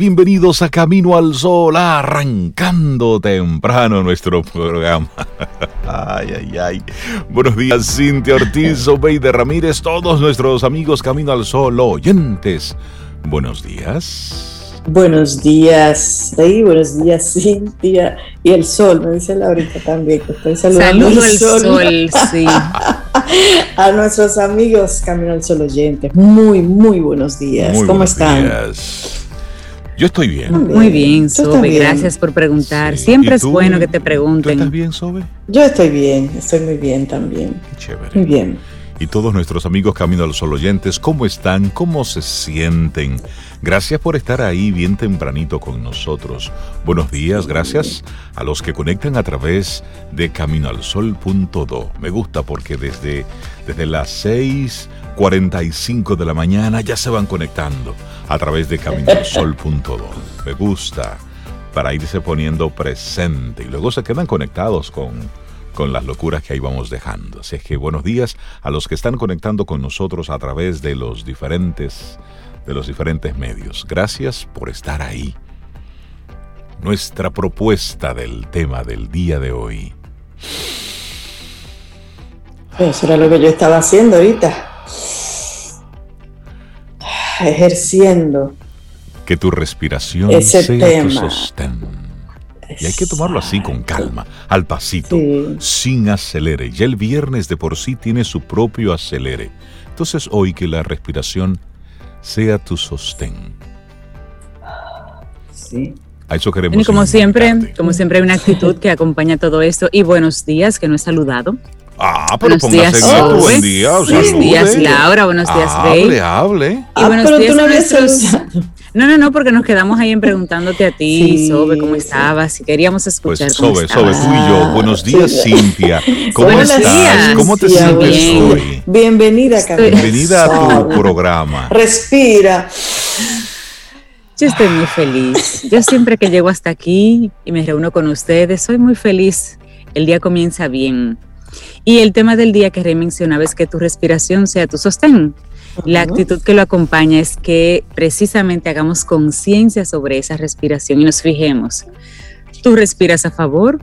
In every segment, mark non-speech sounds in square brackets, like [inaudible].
bienvenidos a Camino al Sol, arrancando temprano nuestro programa. [laughs] Ay, ay, ay. Buenos días, Cintia Ortiz, [laughs] Obeide Ramírez, todos nuestros amigos Camino al Sol, oyentes. Buenos días. Buenos días, Rey, buenos días, Cintia. Y el sol, me dice Laurita también, que estoy saludando Saludo al sol, [laughs] sí. a nuestros amigos Camino al Sol oyentes. Muy, muy buenos días. Muy ¿Cómo buenos están? días. Yo estoy bien. Muy bien, Sobe, gracias por preguntar. Sí. Siempre ¿Y es bueno que te ¿Tú pregunten. estás bien, Sobe? Yo estoy bien, estoy muy bien también. Qué chévere. Muy bien. y todos nuestros amigos Camino al Sol oyentes, ¿cómo están? ¿Cómo se sienten? Gracias por estar ahí bien tempranito con nosotros. Buenos días, gracias a los que conectan a través de caminoalsol.do. Me gusta porque desde, desde las 6.45 de la mañana ya se van conectando a través de caminoalsol.do. Me gusta para irse poniendo presente y luego se quedan conectados con con las locuras que ahí vamos dejando. Así es que buenos días a los que están conectando con nosotros a través de los diferentes de los diferentes medios. Gracias por estar ahí. Nuestra propuesta del tema del día de hoy. Eso era lo que yo estaba haciendo ahorita. [sighs] Ejerciendo. Que tu respiración Ese sea tu tema. sostén. Y hay que tomarlo así con calma, al pasito, Sí. sin acelere. Ya el viernes de por sí tiene su propio acelere. Entonces hoy que la respiración sea tu sostén. Sí. A eso queremos. Y como siempre, como siempre hay una actitud que acompaña todo esto. Y buenos días, que no he saludado. Ah, pero Buenos días. Sobe. Buen día. Buenos salude. días, Laura. Buenos días, Hable, Rey. hable. Y Ah, buenos pero días tú no nuestros-. No, no, no, porque nos quedamos ahí en preguntándote a ti, Sí, Sobe, cómo sí. estabas, si queríamos Pues escuchar cómo Sobe, Sobe, tú y yo. Buenos días, sí. Cintia. ¿Cómo Buenos estás? días. ¿Cómo te Cintia, sientes bien. hoy? Bienvenida, Camila. Bienvenida a tu programa. Respira. Yo estoy muy feliz. Yo siempre que llego hasta aquí y me reúno con ustedes, soy muy feliz. El día comienza bien. Y el tema del día que Rey mencionaba es que tu respiración sea tu sostén. La actitud que lo acompaña es que precisamente hagamos conciencia sobre esa respiración y nos fijemos. ¿Tú respiras a favor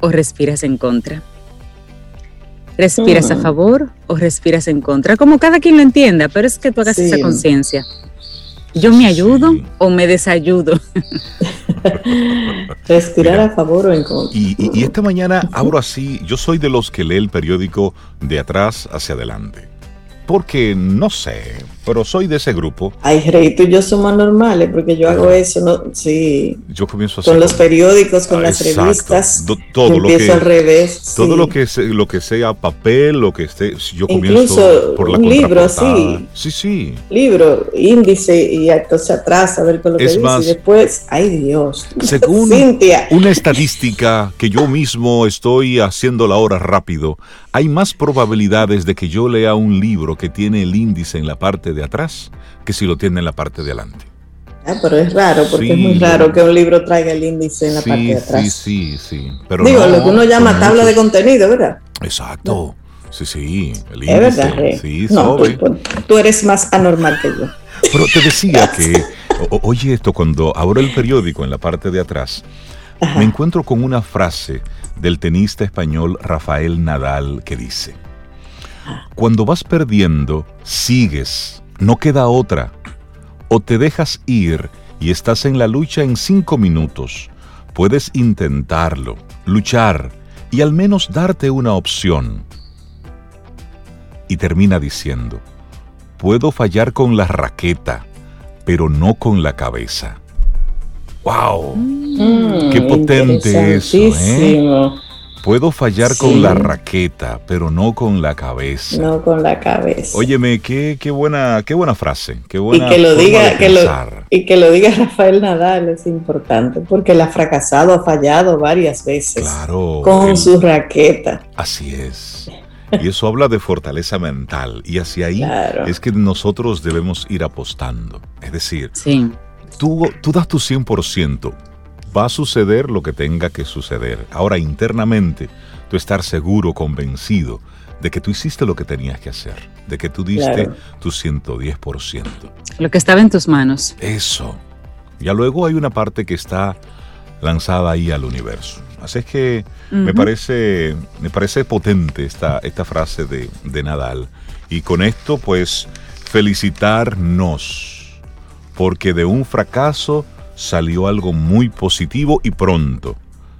o respiras en contra? ¿Respiras a Mm. favor o respiras en contra? Como cada quien lo entienda, pero es que tú hagas Sí. esa conciencia. ¿Yo me ayudo Sí. o me desayudo? [laughs] Respirar Mira. a favor o en contra. Y, y- y esta mañana abro así, yo soy de los que lee el periódico de atrás hacia adelante. Porque no sé, pero soy de ese grupo. Ay, Rey, tú y yo somos normales porque yo hago eso, ¿no? Sí. Yo comienzo así. Con los periódicos, con Ah, las exacto. revistas. Do- todo yo lo empiezo que- al revés. Todo sí. lo que, se- lo que sea papel, lo que esté, yo comienzo Incluso por la un libro, sí. Sí, sí. Libro, índice y entonces atrás a ver con lo que Es dice. más, y después, ay Dios. según- Cintia. Una estadística que yo mismo estoy haciendo la hora rápido, hay más probabilidades de que yo lea un libro que tiene el índice en la parte de atrás que si lo tiene en la parte de adelante. Ah, pero es raro, porque Sí. es muy raro que un libro traiga el índice en la sí, parte de atrás. sí, sí, sí. Pero Digo, no, lo que uno llama tabla de contenido, ¿verdad? Exacto. Sí, sí, el Es índice. verdad, Rey. Sí, no, sobre. tú, tú eres más anormal que yo. Pero te decía [laughs] que, o- oye esto, cuando abro el periódico en la parte de atrás, Ajá. me encuentro con una frase del tenista español Rafael Nadal que dice, cuando vas perdiendo, sigues, no queda otra. O te dejas ir y estás en la lucha en cinco minutos. Puedes intentarlo, luchar y al menos darte una opción. Y termina diciendo, puedo fallar con la raqueta, pero no con la cabeza. ¡Wow! Mm, Qué potente eso, ¿eh? Puedo fallar Sí. con la raqueta, pero no con la cabeza. No con la cabeza. Óyeme, qué, qué buena, qué buena frase, qué y buena que lo forma diga, que lo, y que lo diga [laughs] Rafael Nadal es importante, porque él ha fracasado, ha fallado varias veces Claro, con el- su raqueta. así es. Y eso habla de fortaleza mental. Y hacia ahí Claro. es que nosotros debemos ir apostando. Es decir, Sí. tú, tú das tu 100%, va a suceder lo que tenga que suceder. Ahora, internamente, tú estar seguro, convencido de que tú hiciste lo que tenías que hacer, de que tú diste Claro. tu 110%. Lo que estaba en tus manos. Eso. Ya luego hay una parte que está lanzada ahí al universo. Así es que me, parece, me parece potente esta, esta frase de, de Nadal. Y con esto, pues, felicitarnos, porque de un fracaso salió algo muy positivo y pronto.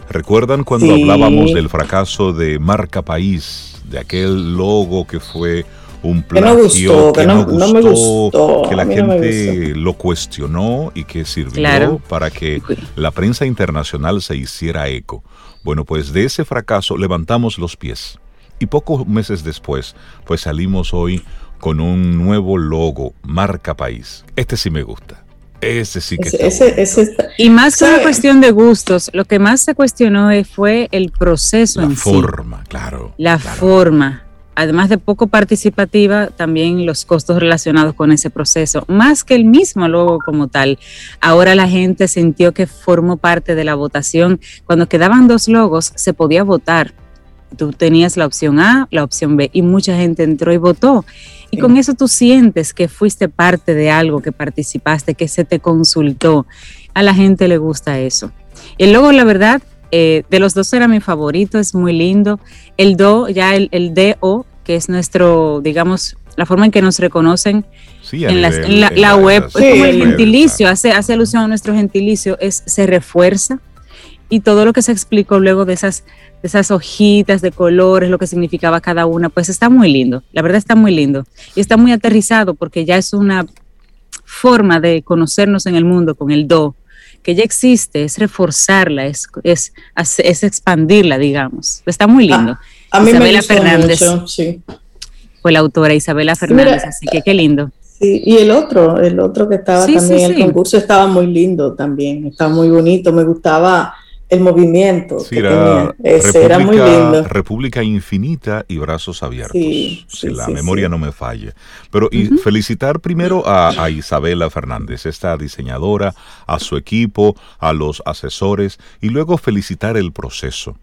¿Recuerdan cuando hablábamos del fracaso de Marca País, de aquel logo que fue un plagio que no, gustó, que la gente lo cuestionó y que sirvió para que la prensa internacional se hiciera eco? Bueno, pues de ese fracaso levantamos los pies y pocos meses después, pues salimos hoy con un nuevo logo, marca país. Este sí me gusta. Ese sí que está Y más que una cuestión de gustos, lo que más se cuestionó fue el proceso la forma, claro. La forma. Además de poco participativa, también los costos relacionados con ese proceso, más que el mismo logo como tal. Ahora la gente sintió que formó parte de la votación. Cuando quedaban dos logos, se podía votar. Tú tenías la opción A, la opción B, y mucha gente entró y votó. Y con eso tú sientes que fuiste parte de algo, que participaste, que se te consultó. A la gente le gusta eso. El logo, la verdad, eh, de los dos era mi favorito, es muy lindo. El Do, ya el, el DO, que es nuestro, digamos, la forma en que nos reconocen en, la, web, como el gentilicio, hace, hace alusión a nuestro gentilicio, es se refuerza y todo lo que se explicó luego de esas esas hojitas de colores, lo que significaba cada una, pues está muy lindo, la verdad está muy lindo y está muy aterrizado porque ya es una forma de conocernos en el mundo con el do, que ya existe, es reforzarla, es, es, es expandirla, digamos. Está muy lindo. Ah, a mí Isabela me Fernández mucho, sí. fue la autora Isabela Fernández, así que qué lindo. Sí, y el otro, el otro que estaba también en el concurso estaba muy lindo también, estaba muy bonito, me gustaba el movimiento que era, tenía. era muy lindo. República Infinita y Brazos Abiertos, si la memoria no me falle. Pero y felicitar primero a, Isabela Fernández, esta diseñadora, a su equipo, a los asesores, y luego felicitar el proceso.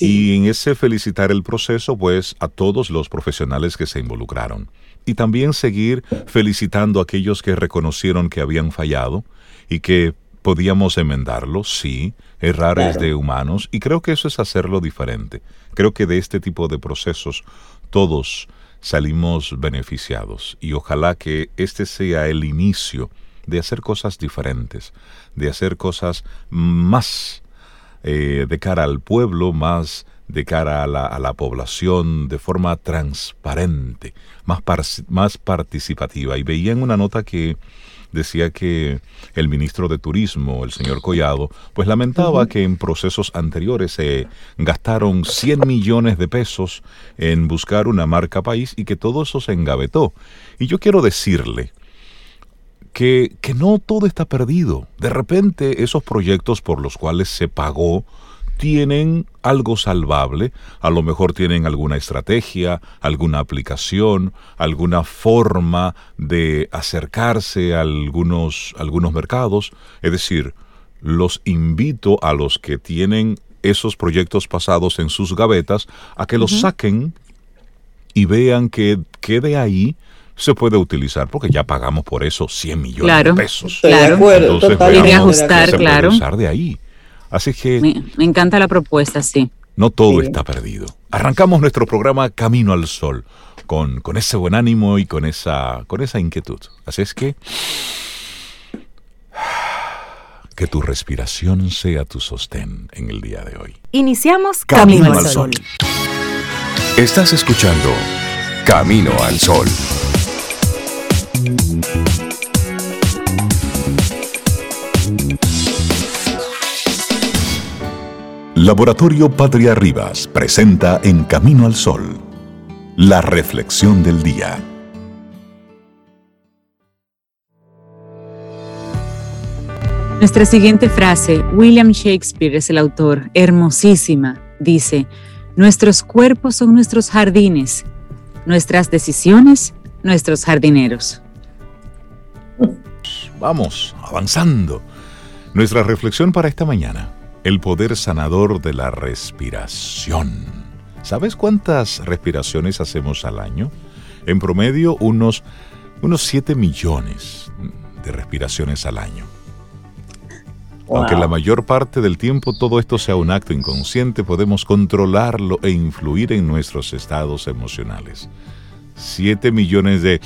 Y en ese felicitar el proceso, pues a todos los profesionales que se involucraron. Y también seguir felicitando a aquellos que reconocieron que habían fallado y que podíamos enmendarlo, sí, errar es de humanos y creo que eso es hacerlo diferente. Creo que de este tipo de procesos todos salimos beneficiados y ojalá que este sea el inicio de hacer cosas diferentes, de hacer cosas más eh, de cara al pueblo, más de cara a la, a la población, de forma transparente, más, más participativa. Y veía en una nota que decía que el ministro de Turismo, el señor Collado, pues lamentaba que en procesos anteriores se gastaron 100 millones de pesos en buscar una marca país y que todo eso se engavetó. Y yo quiero decirle que, que no todo está perdido. De repente esos proyectos por los cuales se pagó tienen algo salvable, a lo mejor tienen alguna estrategia, alguna aplicación, alguna forma de acercarse a algunos, algunos mercados. Es decir, los invito a los que tienen esos proyectos pasados en sus gavetas a que los saquen y vean que, que de ahí se puede utilizar, porque ya pagamos por eso 100 millones de pesos. Claro, Entonces, ajustar, claro. Puede de ahí. Así que... Me, encanta la propuesta, sí. No todo está perdido. Arrancamos nuestro programa Camino al Sol con, con ese buen ánimo y con esa, con esa inquietud. Así es que... Que tu respiración sea tu sostén en el día de hoy. Iniciamos Camino, al Sol. Estás escuchando Camino al Sol. Laboratorio Patria Rivas presenta En Camino al Sol, la reflexión del día. Nuestra siguiente frase, William Shakespeare es el autor, hermosísima, dice, nuestros cuerpos son nuestros jardines, nuestras decisiones, nuestros jardineros. Vamos, avanzando. Nuestra reflexión para esta mañana el poder sanador de la respiración. ¿Sabes cuántas respiraciones hacemos al año? En promedio unos, unos 7 millones de respiraciones al año. Aunque la mayor parte del tiempo todo esto sea un acto inconsciente, podemos controlarlo e influir en nuestros estados emocionales. Siete millones de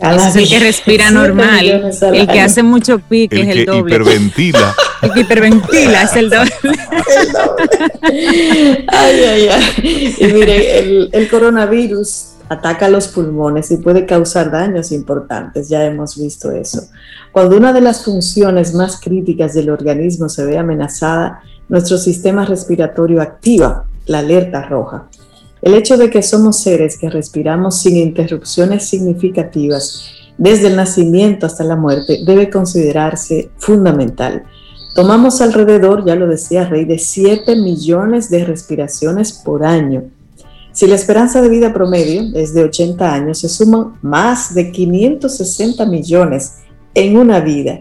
es el que respira normal. El que hace mucho pique es el doble. Hiperventila. [laughs] el que hiperventila es el doble. ay, ay, ay. Y mire, el, el coronavirus ataca los pulmones y puede causar daños importantes. Ya hemos visto eso. Cuando una de las funciones más críticas del organismo se ve amenazada, nuestro sistema respiratorio activa la alerta roja. El hecho de que somos seres que respiramos sin interrupciones significativas desde el nacimiento hasta la muerte debe considerarse fundamental. Tomamos alrededor, ya lo decía Rey, de 7 millones de respiraciones por año. Si la esperanza de vida promedio es de 80 años, se suman más de 560 millones en una vida.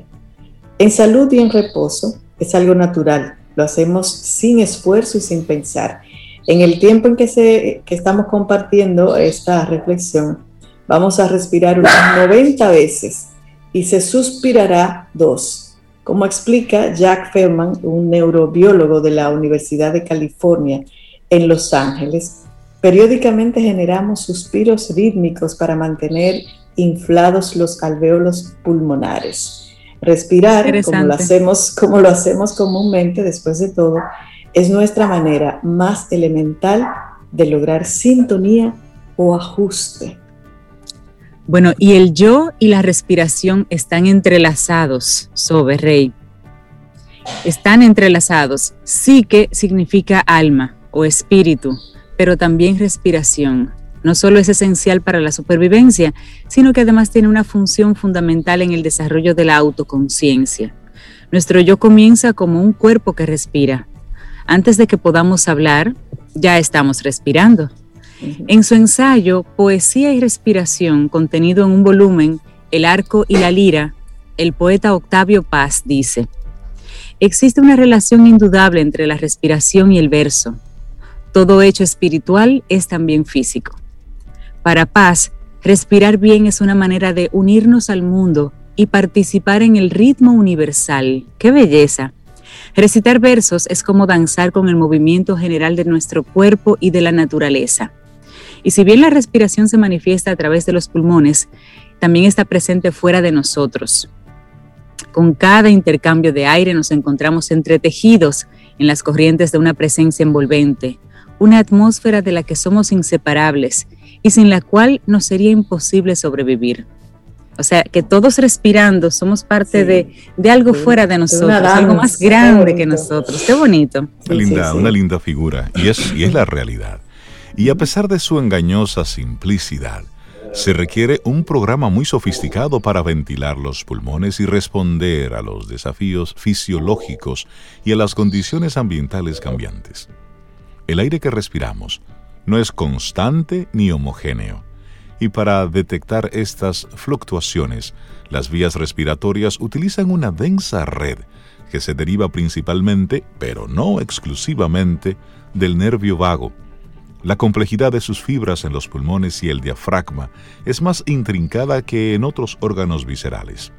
En salud y en reposo es algo natural, lo hacemos sin esfuerzo y sin pensar. En el tiempo en que, se, estamos compartiendo esta reflexión, vamos a respirar unas 90 veces y se suspirará dos. Como explica Jack Feldman, un neurobiólogo de la Universidad de California en Los Ángeles, periódicamente generamos suspiros rítmicos para mantener inflados los alvéolos pulmonares. Respirar, como lo, hacemos, como lo hacemos comúnmente, después de todo, es nuestra manera más elemental de lograr sintonía o ajuste. Bueno, y el yo y la respiración están entrelazados, Sobe Rey. Están entrelazados. Sí que significa alma o espíritu, pero también respiración. No solo es esencial para la supervivencia, sino que además tiene una función fundamental en el desarrollo de la autoconciencia. Nuestro yo comienza como un cuerpo que respira, antes de que podamos hablar, ya estamos respirando. En su ensayo Poesía y Respiración, contenido en un volumen, El arco y la lira, el poeta Octavio Paz dice, existe una relación indudable entre la respiración y el verso. Todo hecho espiritual es también físico. Para Paz, respirar bien es una manera de unirnos al mundo y participar en el ritmo universal. ¡Qué belleza! Recitar versos es como danzar con el movimiento general de nuestro cuerpo y de la naturaleza. Y si bien la respiración se manifiesta a través de los pulmones, también está presente fuera de nosotros. Con cada intercambio de aire nos encontramos entretejidos en las corrientes de una presencia envolvente, una atmósfera de la que somos inseparables y sin la cual nos sería imposible sobrevivir. O sea, que todos respirando somos parte de, algo fuera de nosotros, algo más grande que nosotros. Qué bonito. Una linda, una linda figura. Y es, y es la realidad. Y a pesar de su engañosa simplicidad, se requiere un programa muy sofisticado para ventilar los pulmones y responder a los desafíos fisiológicos y a las condiciones ambientales cambiantes. El aire que respiramos no es constante ni homogéneo y para detectar estas fluctuaciones, las vías respiratorias utilizan una densa red que se deriva principalmente, pero no exclusivamente, del nervio vago. La complejidad de sus fibras en los pulmones y el diafragma es más intrincada que en otros órganos viscerales.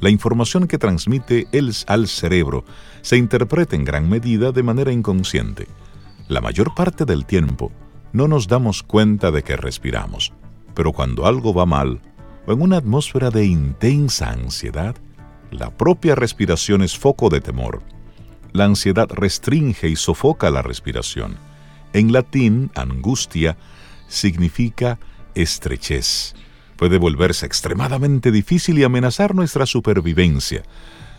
La información que transmite él al cerebro se interpreta en gran medida de manera inconsciente. La mayor parte del tiempo, no nos damos cuenta de que respiramos, pero cuando algo va mal, o en una atmósfera de intensa ansiedad, la propia respiración es foco de temor. La ansiedad restringe y sofoca la respiración. En latín, angustia significa estrechez. Puede volverse extremadamente difícil y amenazar nuestra supervivencia.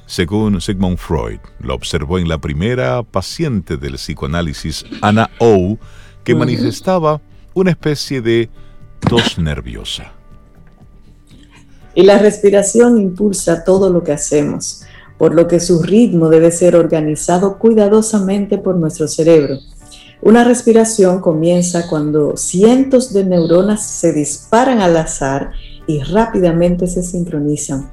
Según Sigmund Freud, lo observó en la primera paciente del psicoanálisis, Anna O, que manifestaba una especie de tos nerviosa. Y la respiración impulsa todo lo que hacemos, por lo que su ritmo debe ser organizado cuidadosamente por nuestro cerebro. Una respiración comienza cuando cientos de neuronas se disparan al azar y rápidamente se sincronizan.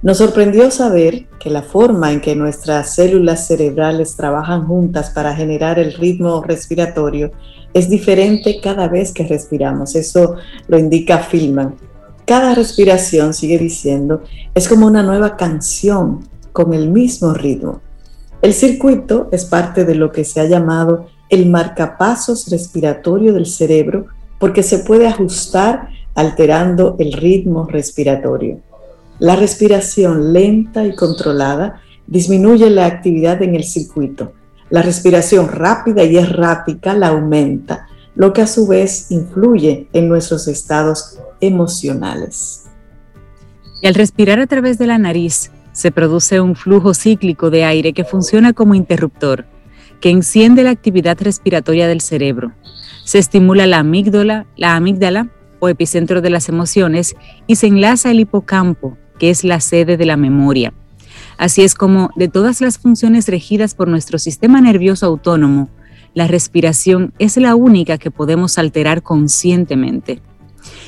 Nos sorprendió saber que la forma en que nuestras células cerebrales trabajan juntas para generar el ritmo respiratorio es diferente cada vez que respiramos. Eso lo indica Filman. Cada respiración, sigue diciendo, es como una nueva canción con el mismo ritmo. El circuito es parte de lo que se ha llamado el marcapasos respiratorio del cerebro porque se puede ajustar alterando el ritmo respiratorio. La respiración lenta y controlada disminuye la actividad en el circuito. La respiración rápida y errática la aumenta, lo que a su vez influye en nuestros estados emocionales. Y al respirar a través de la nariz, se produce un flujo cíclico de aire que funciona como interruptor, que enciende la actividad respiratoria del cerebro. Se estimula la amígdala, la amígdala o epicentro de las emociones y se enlaza el hipocampo, que es la sede de la memoria. Así es como de todas las funciones regidas por nuestro sistema nervioso autónomo, la respiración es la única que podemos alterar conscientemente.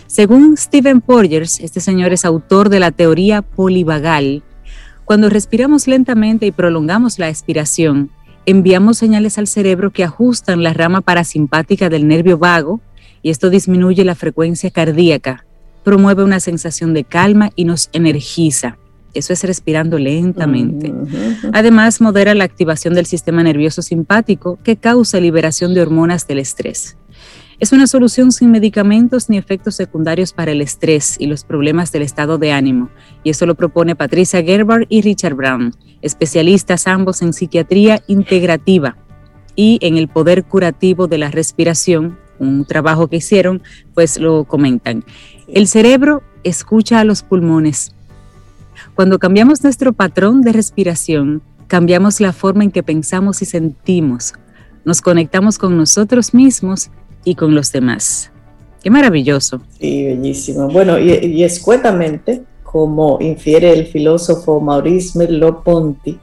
Según Stephen Porges, este señor es autor de la teoría polivagal, cuando respiramos lentamente y prolongamos la expiración, enviamos señales al cerebro que ajustan la rama parasimpática del nervio vago y esto disminuye la frecuencia cardíaca, promueve una sensación de calma y nos energiza. Eso es respirando lentamente. Además, modera la activación del sistema nervioso simpático que causa liberación de hormonas del estrés. Es una solución sin medicamentos ni efectos secundarios para el estrés y los problemas del estado de ánimo, y eso lo propone Patricia Gerber y Richard Brown, especialistas ambos en psiquiatría integrativa y en el poder curativo de la respiración, un trabajo que hicieron, pues lo comentan. El cerebro escucha a los pulmones. Cuando cambiamos nuestro patrón de respiración, cambiamos la forma en que pensamos y sentimos. Nos conectamos con nosotros mismos y con los demás. Qué maravilloso. Sí, bellísimo. Bueno, y, escuetamente, como infiere el filósofo Maurice Merleau-Ponty,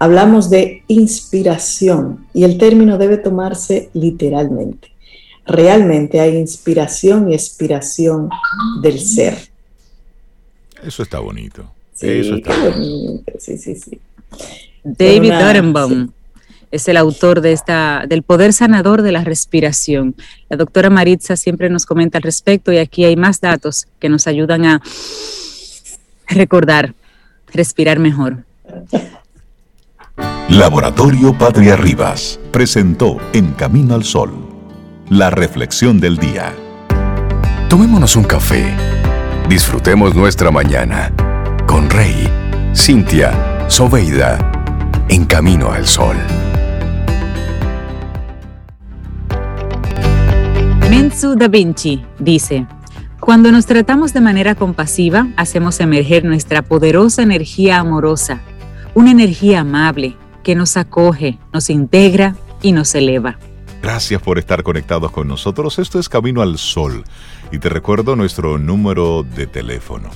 hablamos de inspiración y el término debe tomarse literalmente. Realmente hay inspiración y expiración del ser. Eso está bonito. Sí, Eso está bonito. Sí, sí, sí. David Dorenbaum es el autor de esta, del poder sanador de la respiración. La doctora Maritza siempre nos comenta al respecto y aquí hay más datos que nos ayudan a recordar, respirar mejor. Laboratorio Patria Rivas presentó En Camino al Sol, la reflexión del día. Tomémonos un café. Disfrutemos nuestra mañana con Rey, Cintia, Soveida, en Camino al Sol. Menzu Da Vinci dice, cuando nos tratamos de manera compasiva, hacemos emerger nuestra poderosa energía amorosa, una energía amable que nos acoge, nos integra y nos eleva. Gracias por estar conectados con nosotros. Esto es Camino al Sol. Y te recuerdo nuestro número de teléfono.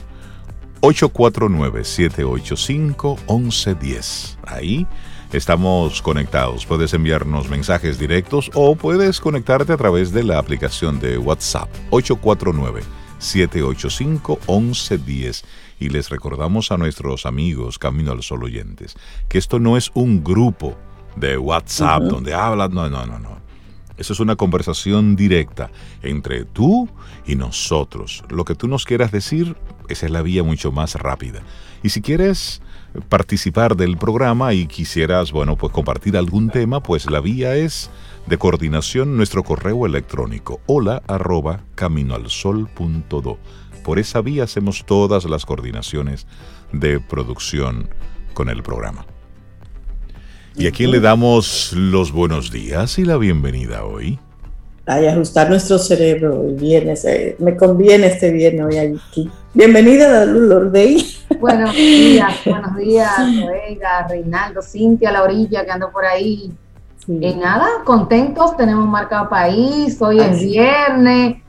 849-785-1110. Ahí Estamos conectados. Puedes enviarnos mensajes directos o puedes conectarte a través de la aplicación de WhatsApp 849-785-1110. Y les recordamos a nuestros amigos Camino al Sol oyentes que esto no es un grupo de WhatsApp donde hablan. No, no, no, no. Eso es una conversación directa entre tú y nosotros. Lo que tú nos quieras decir, esa es la vía mucho más rápida. Y si quieres participar del programa y quisieras, bueno, pues compartir algún tema, pues la vía es de coordinación nuestro correo electrónico hola arroba caminoalsol.do. Por esa vía hacemos todas las coordinaciones de producción con el programa. ¿Y a quién le damos los buenos días y la bienvenida hoy? Ay, ajustar nuestro cerebro el viernes. Eh, me conviene este viernes hoy aquí. Bienvenida, Lourdes. Buenos días, [laughs] buenos días, Oiga, Reinaldo, Cintia, la orilla que ando por ahí. Y nada, contentos, tenemos marcado país, hoy es viernes,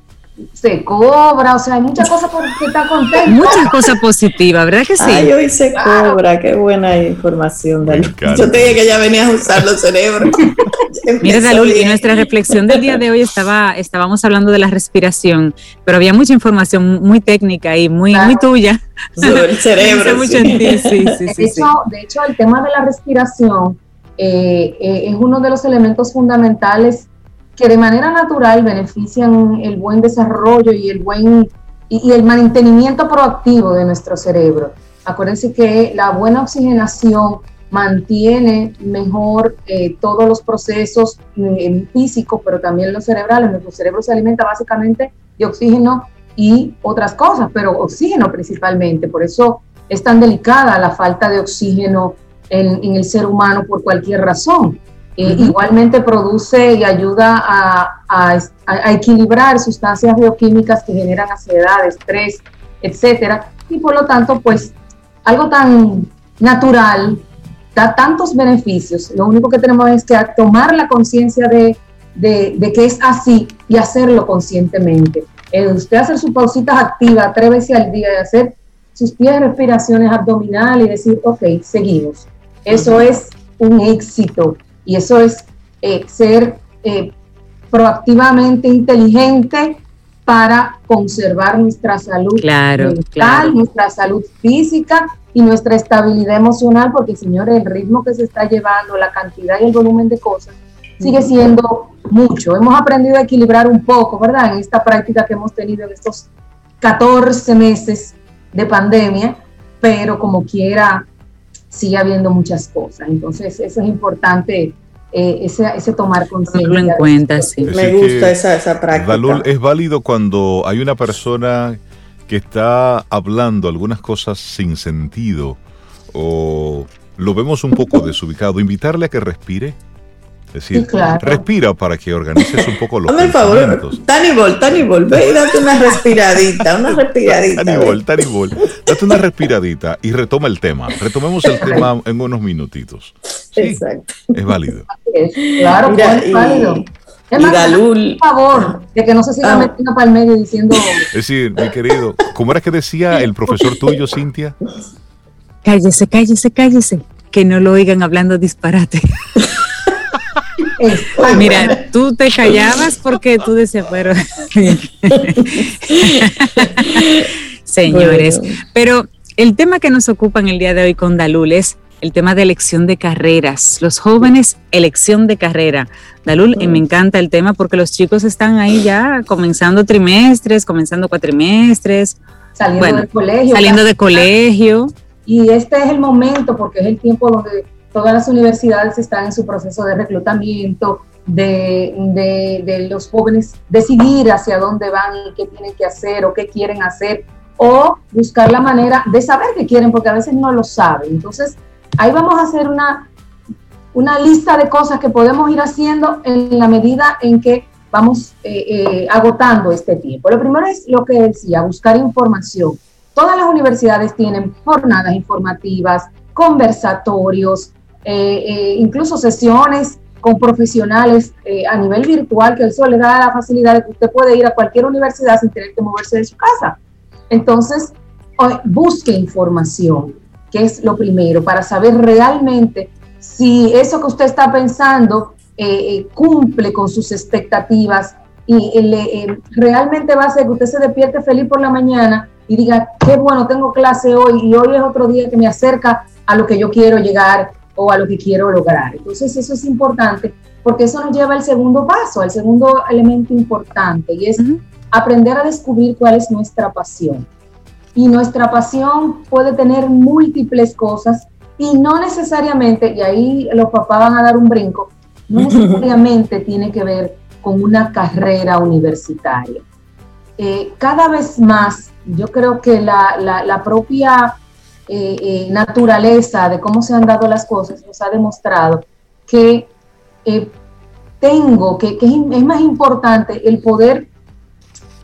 se cobra, o sea, hay muchas cosas por que está contento. Muchas cosas positivas, ¿verdad que sí? Ay, hoy se cobra, qué buena información, Yo te dije que ya venías a usar los cerebros. [laughs] Mira, Dalul, y nuestra reflexión del día de hoy estaba, estábamos hablando de la respiración, pero había mucha información muy técnica y muy, muy tuya. Sobre el [laughs] cerebro. mucho en ti, sí, sí, de, hecho, de hecho, el tema de la respiración eh, eh, es uno de los elementos fundamentales que de manera natural benefician el buen desarrollo y el buen y, el mantenimiento proactivo de nuestro cerebro. Acuérdense que la buena oxigenación mantiene mejor eh, todos los procesos eh, físicos, pero también los cerebrales. Nuestro cerebro se alimenta básicamente de oxígeno y otras cosas, pero oxígeno principalmente. Por eso es tan delicada la falta de oxígeno en, el ser humano por cualquier razón. Eh, igualmente produce y ayuda a, equilibrar sustancias bioquímicas que generan ansiedad, estrés, etcétera. Y por lo tanto, pues algo tan natural da tantos beneficios. Lo único que tenemos es que tomar la conciencia de, que es así y hacerlo conscientemente. usted hacer sus pausitas activas tres veces al día y hacer sus 10 respiraciones abdominales y decir, ok, seguimos. Eso es un éxito y eso es eh, ser eh, proactivamente inteligente para conservar nuestra salud mental, nuestra salud física y nuestra estabilidad emocional, porque señores, el ritmo que se está llevando, la cantidad y el volumen de cosas sigue siendo mucho. Hemos aprendido a equilibrar un poco, ¿verdad? En esta práctica que hemos tenido en estos 14 meses de pandemia, pero como quiera sigue habiendo muchas cosas. Entonces, eso es importante, eh, ese, tomar conciencia. en cuenta, sí. Me gusta esa, esa práctica. es válido cuando hay una persona que está hablando algunas cosas sin sentido o lo vemos un poco [laughs] desubicado, invitarle a que respire. Es decir, respira para que organices un poco los Hazme pensamientos. favor, Tanibol, Tanibol, ve y date una respiradita, una respiradita. Tanibol, Tanibol, date una respiradita y retoma el tema. Retomemos el tema en unos minutitos. Exacto. Es válido. Claro, es válido. Es y Dalul. Por favor, de que no se siga ah. metiendo para el medio diciendo. Es decir, mi querido, ¿cómo era que decía el profesor tuyo, Cintia? Cállese, cállese, cállese. Que no lo oigan hablando disparate. [laughs] [laughs] Mira, tú te callabas porque tú decías, pero [laughs] señores, pero el tema que nos ocupa en el día de hoy con Dalul es el tema de elección de carreras. Los jóvenes, elección de carrera. Dalul, me encanta el tema porque los chicos están ahí ya comenzando trimestres, comenzando cuatrimestres. Saliendo del colegio. Saliendo de colegio. Y este es el momento porque es el tiempo donde todas las universidades están en su proceso de reclutamiento, de, los jóvenes decidir hacia dónde van y qué tienen que hacer o qué quieren hacer, o buscar la manera de saber qué quieren, porque a veces no lo saben. Entonces, ahí vamos a hacer una, una lista de cosas que podemos ir haciendo en la medida en que vamos eh, eh, agotando este tiempo. Lo primero es lo que decía, buscar información. Todas las universidades tienen jornadas informativas, conversatorios, eh, eh, incluso sesiones con profesionales eh, a nivel virtual, que eso le da la facilidad de que usted puede ir a cualquier universidad sin tener que moverse de su casa. Entonces, busque información, que es lo primero, para saber realmente si eso que usted está pensando cumple con sus expectativas y realmente va a ser que usted se despierte feliz por la mañana y diga, qué bueno, tengo clase hoy y hoy es otro día que me acerca a lo que yo quiero llegar o a lo que quiero lograr. Entonces eso es importante porque eso nos lleva al segundo paso, al segundo elemento importante y es aprender a descubrir cuál es nuestra pasión. Y nuestra pasión puede tener múltiples cosas y no necesariamente, y ahí los papás van a dar un brinco, no [laughs] necesariamente tiene que ver con una carrera universitaria. Eh, cada vez más, yo creo que la, la propia eh, eh, naturaleza de cómo se han dado las cosas nos ha demostrado que eh, tengo, que, es, más importante el poder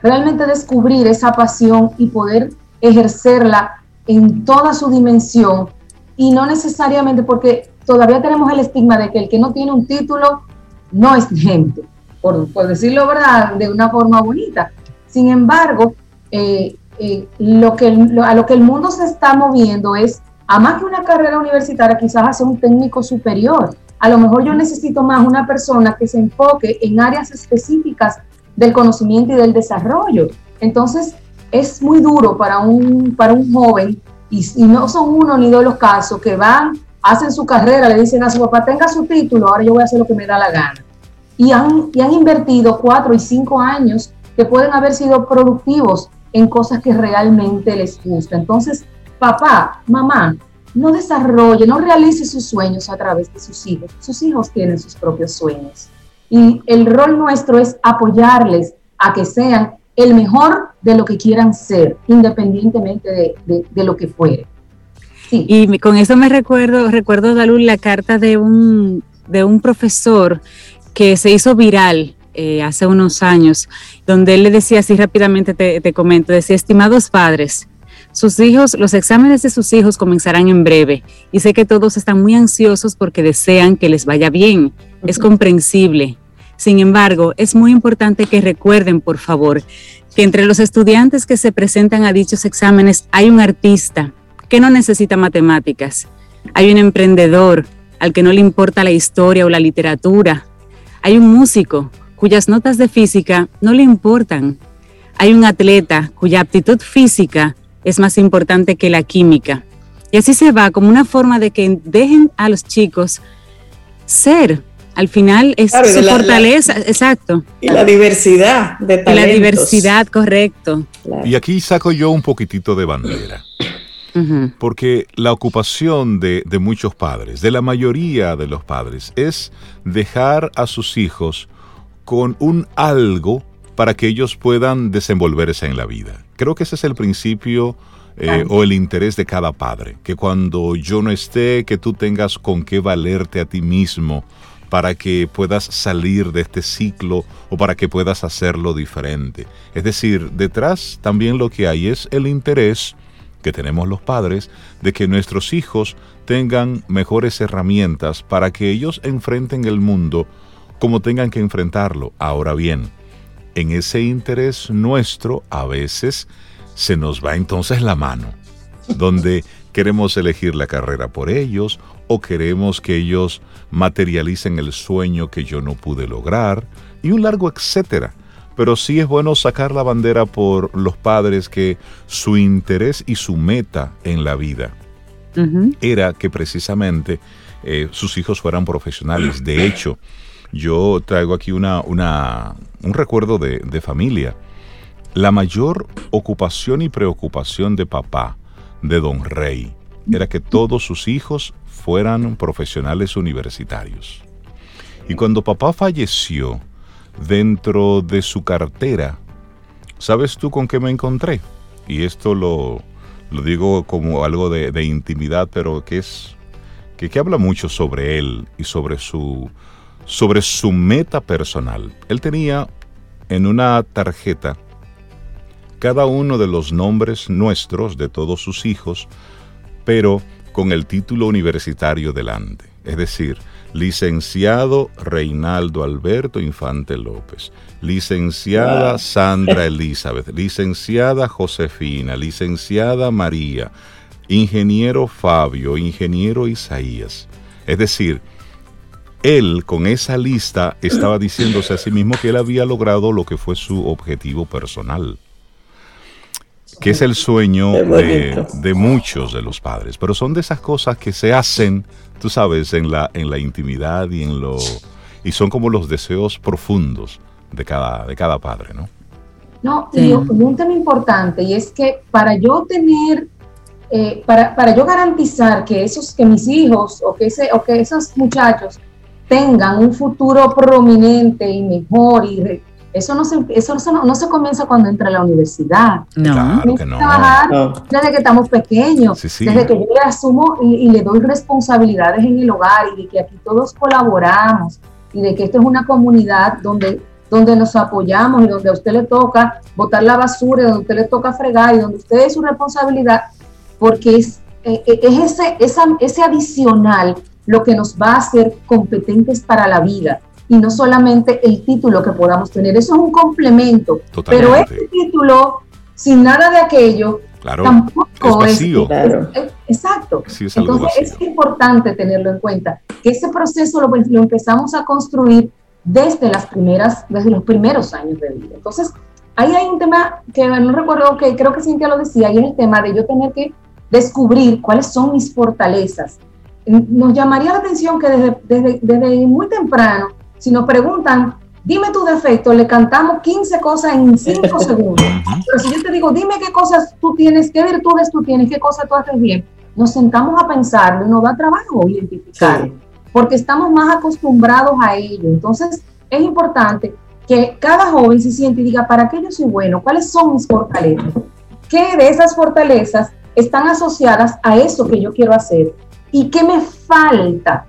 realmente descubrir esa pasión y poder ejercerla en toda su dimensión y no necesariamente porque todavía tenemos el estigma de que el que no tiene un título no es gente, por, decirlo verdad, de una forma bonita. Sin embargo, eh, lo que, a lo que el mundo se está moviendo es, a más que una carrera universitaria, quizás hacer un técnico superior. A lo mejor yo necesito más una persona que se enfoque en áreas específicas del conocimiento y del desarrollo. Entonces, es muy duro para un, para un joven, y, no son uno ni dos los casos, que van, hacen su carrera, le dicen a su papá, tenga su título, ahora yo voy a hacer lo que me da la gana. Y han, y han invertido cuatro y cinco años que pueden haber sido productivos en cosas que realmente les gusta. Entonces, papá, mamá, no desarrolle, no realice sus sueños a través de sus hijos. Sus hijos tienen sus propios sueños. Y el rol nuestro es apoyarles a que sean el mejor de lo que quieran ser, independientemente de, lo que fuere. Y con eso me recuerdo, recuerdo, Dalul, la carta de un, de un profesor que se hizo viral eh, hace unos años, donde él le decía así rápidamente, te, te comento, decía, estimados padres, sus hijos, los exámenes de sus hijos comenzarán en breve y sé que todos están muy ansiosos porque desean que les vaya bien. Es comprensible. Sin embargo, es muy importante que recuerden, por favor, que entre los estudiantes que se presentan a dichos exámenes hay un artista que no necesita matemáticas, hay un emprendedor al que no le importa la historia o la literatura, hay un músico cuyas notas de física no le importan, hay un atleta cuya aptitud física es más importante que la química. Y así se va como una forma de que dejen a los chicos ser. Al final es su fortaleza, exacto. Y la diversidad de talentos. la diversidad, correcto. Y aquí saco yo un poquitito de bandera. Porque la ocupación de, de, muchos padres, de la mayoría de los padres, es dejar a sus hijos con un algo para que ellos puedan desenvolverse en la vida. Creo que ese es el principio eh, o el interés de cada padre, que cuando yo no esté, que tú tengas con qué valerte a ti mismo para que puedas salir de este ciclo o para que puedas hacerlo diferente. Es decir, detrás también lo que hay es el interés que tenemos los padres de que nuestros hijos tengan mejores herramientas para que ellos enfrenten el mundo como tengan que enfrentarlo. Ahora bien, en ese interés nuestro a veces se nos va entonces la mano, donde queremos elegir la carrera por ellos o queremos que ellos materialicen el sueño que yo no pude lograr y un largo etcétera. Pero sí es bueno sacar la bandera por los padres que su interés y su meta en la vida era que precisamente eh, sus hijos fueran profesionales. De hecho, yo traigo aquí una, un recuerdo de, de familia. La mayor ocupación y preocupación de papá, de don Rey, era que todos sus hijos fueran profesionales universitarios. Y cuando papá falleció, dentro de su cartera, ¿sabes tú con qué me encontré? Y esto lo, lo digo como algo de, de intimidad, pero que es que, que habla mucho sobre él y sobre su, sobre su meta personal. Él tenía en una tarjeta cada uno de los nombres nuestros de todos sus hijos, pero con el título universitario delante. Es decir, licenciado Reinaldo Alberto Infante López, licenciada Sandra Elizabeth, licenciada Josefina, licenciada María, ingeniero Fabio, ingeniero Isaías. Es decir, él con esa lista estaba diciéndose a sí mismo que él había logrado lo que fue su objetivo personal, que es el sueño de, muchos de los padres, pero son de esas cosas que se hacen, tú sabes, en la, en la intimidad y en lo y son como los deseos profundos de cada, de cada padre, ¿no? No, y un tema importante, y es que para yo tener eh, para, para, yo garantizar que esos, que mis hijos o que, ese, o que esos muchachos tengan un futuro prominente y mejor y eso no se eso no, se comienza cuando entra a la universidad. No, claro que no. trabajar desde que estamos pequeños, desde que yo le asumo y, le doy responsabilidades en el hogar y de que aquí todos colaboramos y de que esto es una comunidad donde donde nos apoyamos y donde a usted le toca botar la basura, donde a usted le toca fregar y donde usted es su responsabilidad, porque es, eh, eh, es ese, esa, ese adicional lo que nos va a hacer competentes para la vida y no solamente el título que podamos tener. Eso es un complemento. Pero este título, sin nada de aquello, tampoco es, exacto. Entonces es importante tenerlo en cuenta, que ese proceso lo, lo, empezamos a construir desde las primeras, desde los primeros años de vida. Entonces, ahí hay un tema que no recuerdo que creo que Cintia lo decía, y es el tema de yo tener que descubrir cuáles son mis fortalezas nos llamaría la atención que desde, desde, muy temprano, si nos preguntan dime tu defecto, le cantamos 15 cosas en 5 [laughs] segundos. Pero si yo te digo, dime qué cosas tú tienes, qué virtudes tú tienes, qué cosas tú haces bien, nos sentamos a pensarlo y nos da trabajo identificar, porque estamos más acostumbrados a ello. Entonces, es importante que cada joven se siente y diga, ¿para qué yo soy bueno? ¿Cuáles son mis fortalezas? ¿Qué de esas fortalezas están asociadas a eso que yo quiero hacer? ¿Y qué me falta?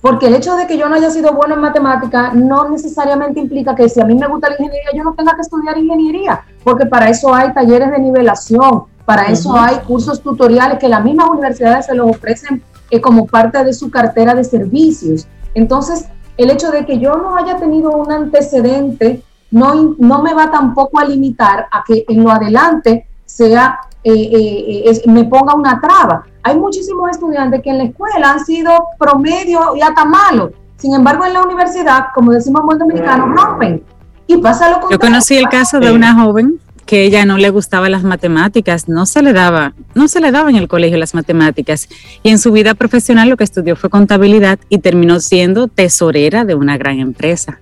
Porque el hecho de que yo no haya sido bueno en matemática no necesariamente implica que si a mí me gusta la ingeniería, yo no tenga que estudiar ingeniería, porque para eso hay talleres de nivelación, para eso hay cursos tutoriales que las mismas universidades se los ofrecen eh, como parte de su cartera de servicios. Entonces, el hecho de que yo no haya tenido un antecedente no, no me va tampoco a limitar a que en lo adelante sea, eh, eh, me ponga una traba. Hay muchísimos estudiantes que en la escuela han sido promedio y hasta malos. Sin embargo, en la universidad, como decimos en dominicano, rompen. Y pasa lo contrario. Yo conocí el caso de una joven que ella no le gustaba las matemáticas, no se le daba, no se le daba en el colegio las matemáticas y en su vida profesional lo que estudió fue contabilidad y terminó siendo tesorera de una gran empresa.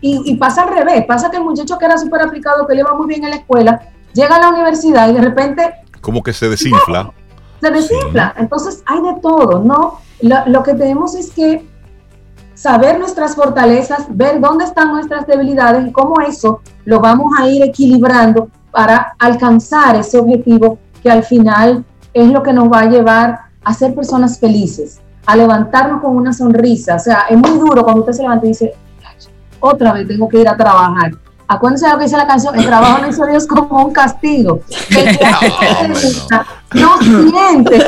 y, pasa al revés, pasa que el muchacho que era súper aplicado, que le iba muy bien en la escuela, llega a la universidad y de repente... Como que se desinfla. se desinfla, entonces hay de todo, ¿no? lo que tenemos es que saber nuestras fortalezas, ver dónde están nuestras debilidades y cómo eso lo vamos a ir equilibrando para alcanzar ese objetivo que al final es lo que nos va a llevar a ser personas felices, a levantarnos con una sonrisa. O sea, es muy duro cuando usted se levanta y dice, otra vez tengo que ir a trabajar. Acuérdense de lo que dice la canción, el trabajo no hizo Dios como un castigo. [laughs] El que no siente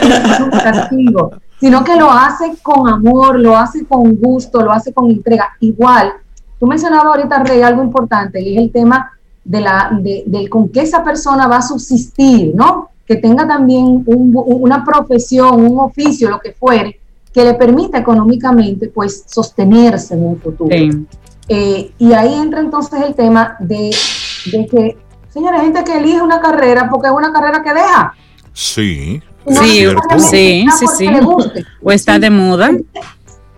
un castigo, sino que lo hace con amor, lo hace con gusto, lo hace con entrega. Igual, tú mencionabas ahorita, Rey, algo importante, y es el tema de la, de, con qué esa persona va a subsistir, ¿no? Que tenga también una profesión, un oficio, lo que fuere, que le permita económicamente, pues, sostenerse en un futuro. Eh, y ahí entra entonces el tema de, de que, señores, gente que elige una carrera porque es una carrera que deja. Sí, sí, sí, sí, sí. O está de moda.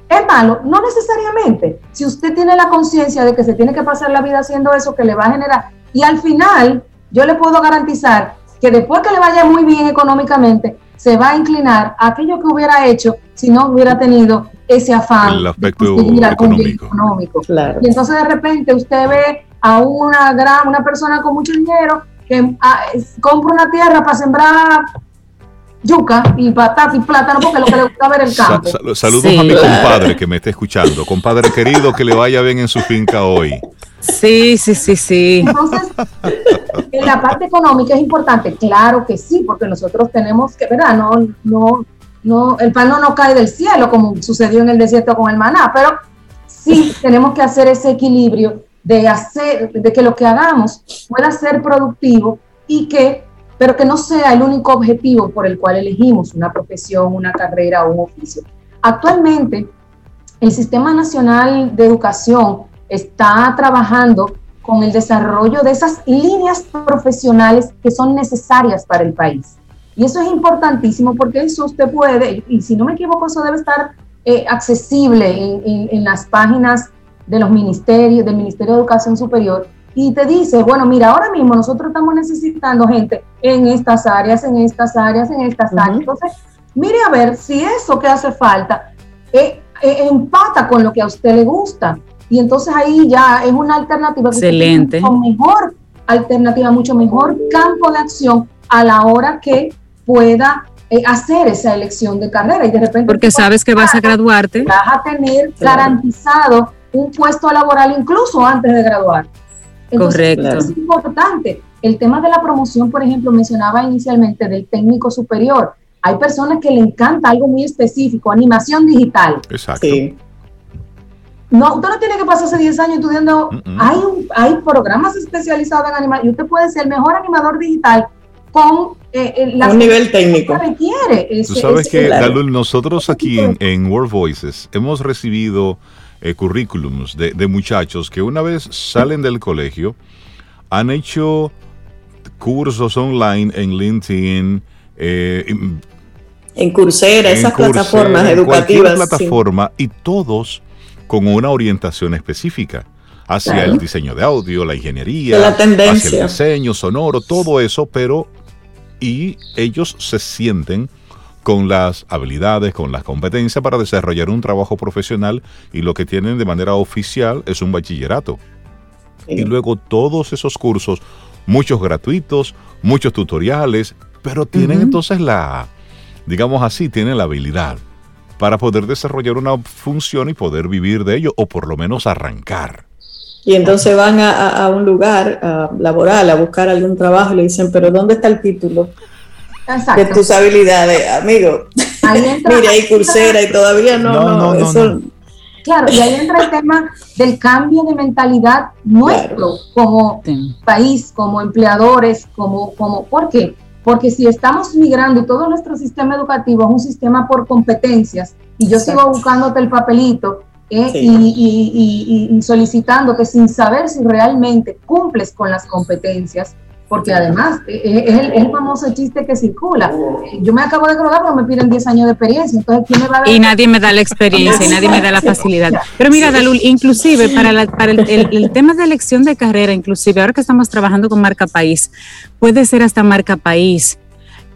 Es malo, no necesariamente. Si usted tiene la conciencia de que se tiene que pasar la vida haciendo eso que le va a generar, y al final yo le puedo garantizar que después que le vaya muy bien económicamente, se va a inclinar a aquello que hubiera hecho si no hubiera tenido ese afán El aspecto económico. económico. Y entonces de repente usted ve a una gran, una persona con mucho dinero que ah, compra una tierra para sembrar yuca y patata y plátano porque lo que le gusta ver el [laughs] campo. saludos a mi compadre que me esté escuchando. Compadre querido, que le vaya bien en su finca hoy. Sí, sí, sí, sí. Entonces, en la parte económica es importante, claro que sí, porque nosotros tenemos que, ¿verdad? No, no, no, el pan no nos cae del cielo como sucedió en el desierto con el maná, pero sí [laughs] tenemos que hacer ese equilibrio de hacer, de que lo que hagamos pueda ser productivo y que pero que no sea el único objetivo por el cual elegimos una profesión, una carrera o un oficio. Actualmente, el Sistema Nacional de Educación está trabajando con el desarrollo de esas líneas profesionales que son necesarias para el país. Y eso es importantísimo porque eso usted puede, y si no me equivoco, eso debe estar eh, accesible en, en, las páginas de los ministerios, del Ministerio de Educación Superior, y te dice, bueno, mira, ahora mismo nosotros estamos necesitando gente en estas áreas, en estas áreas, en estas áreas. Entonces, mire a ver si eso que hace falta eh, eh, empata con lo que a usted le gusta. Y entonces ahí ya es una alternativa. Excelente. Mucho mejor alternativa, mucho mejor campo de acción a la hora que pueda eh, hacer esa elección de carrera. Y de repente. Porque sabes que vas a graduarte. Vas a tener garantizado un puesto laboral incluso antes de graduar. Correcto. Es importante. El tema de la promoción, por ejemplo, mencionaba inicialmente del técnico superior. Hay personas que le encanta algo muy específico, animación digital. Exacto. No, usted no tiene que pasarse 10 años estudiando. Hay, hay programas especializados en animación y usted puede ser el mejor animador digital con eh, eh un nivel técnico. requiere. Tú sabes que, nosotros aquí en, en World Voices hemos recibido eh, currículums de, muchachos que una vez salen del colegio han hecho cursos online en LinkedIn, eh, en Coursera, esas plataformas educativas. plataforma y todos con una orientación específica. hacia el diseño de audio, la ingeniería, la tendencia. hacia el diseño sonoro, todo eso, pero y ellos se sienten con las habilidades, con las competencias para desarrollar un trabajo profesional y lo que tienen de manera oficial es un bachillerato. Y luego todos esos cursos, muchos gratuitos, muchos tutoriales, pero tienen entonces la, digamos así, tienen la habilidad para poder desarrollar una función y poder vivir de ello, o por lo menos arrancar. Y entonces van a, un lugar laboral a buscar algún trabajo y le dicen, pero ¿dónde está el título? de tus habilidades, amigo. [laughs] Mira, hay cursera y todavía no, no, eso. Claro, y ahí entra el tema del cambio de mentalidad nuestro como país, como empleadores, como, como, ¿por qué? Porque si estamos migrando y todo nuestro sistema educativo es un sistema por competencias, y yo sigo buscándote el papelito eh, y, y, y, solicitándote sin saber si realmente cumples con las competencias, porque además eh, eh, es el, famoso chiste que circula. Yo me acabo de graduar, pero me piden 10 años de experiencia, entonces ¿quién me va a dar? Y nadie me da la experiencia, y nadie me da la facilidad. Pero mira, Dalul, inclusive para, para el, el, tema de elección de carrera, inclusive ahora que estamos trabajando con marca país, puede ser hasta marca país.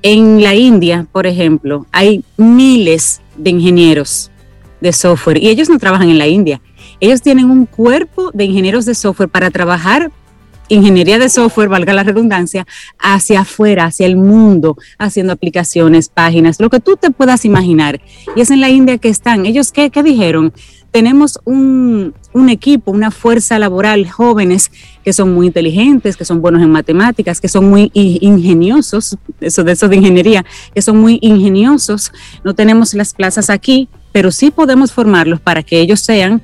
En la India, por ejemplo, hay miles de ingenieros de software y ellos no trabajan en la India. Ellos tienen un cuerpo de ingenieros de software para trabajar ingeniería de software, valga la redundancia, hacia afuera, hacia el mundo, haciendo aplicaciones, páginas, lo que tú te puedas imaginar. Y es en la India que están. ¿Ellos qué, qué dijeron? Tenemos un, un, equipo, una fuerza laboral, jóvenes que son muy inteligentes, que son buenos en matemáticas, que son muy ingeniosos, eso de eso de ingeniería, que son muy ingeniosos. No tenemos las plazas aquí, pero sí podemos formarlos para que ellos sean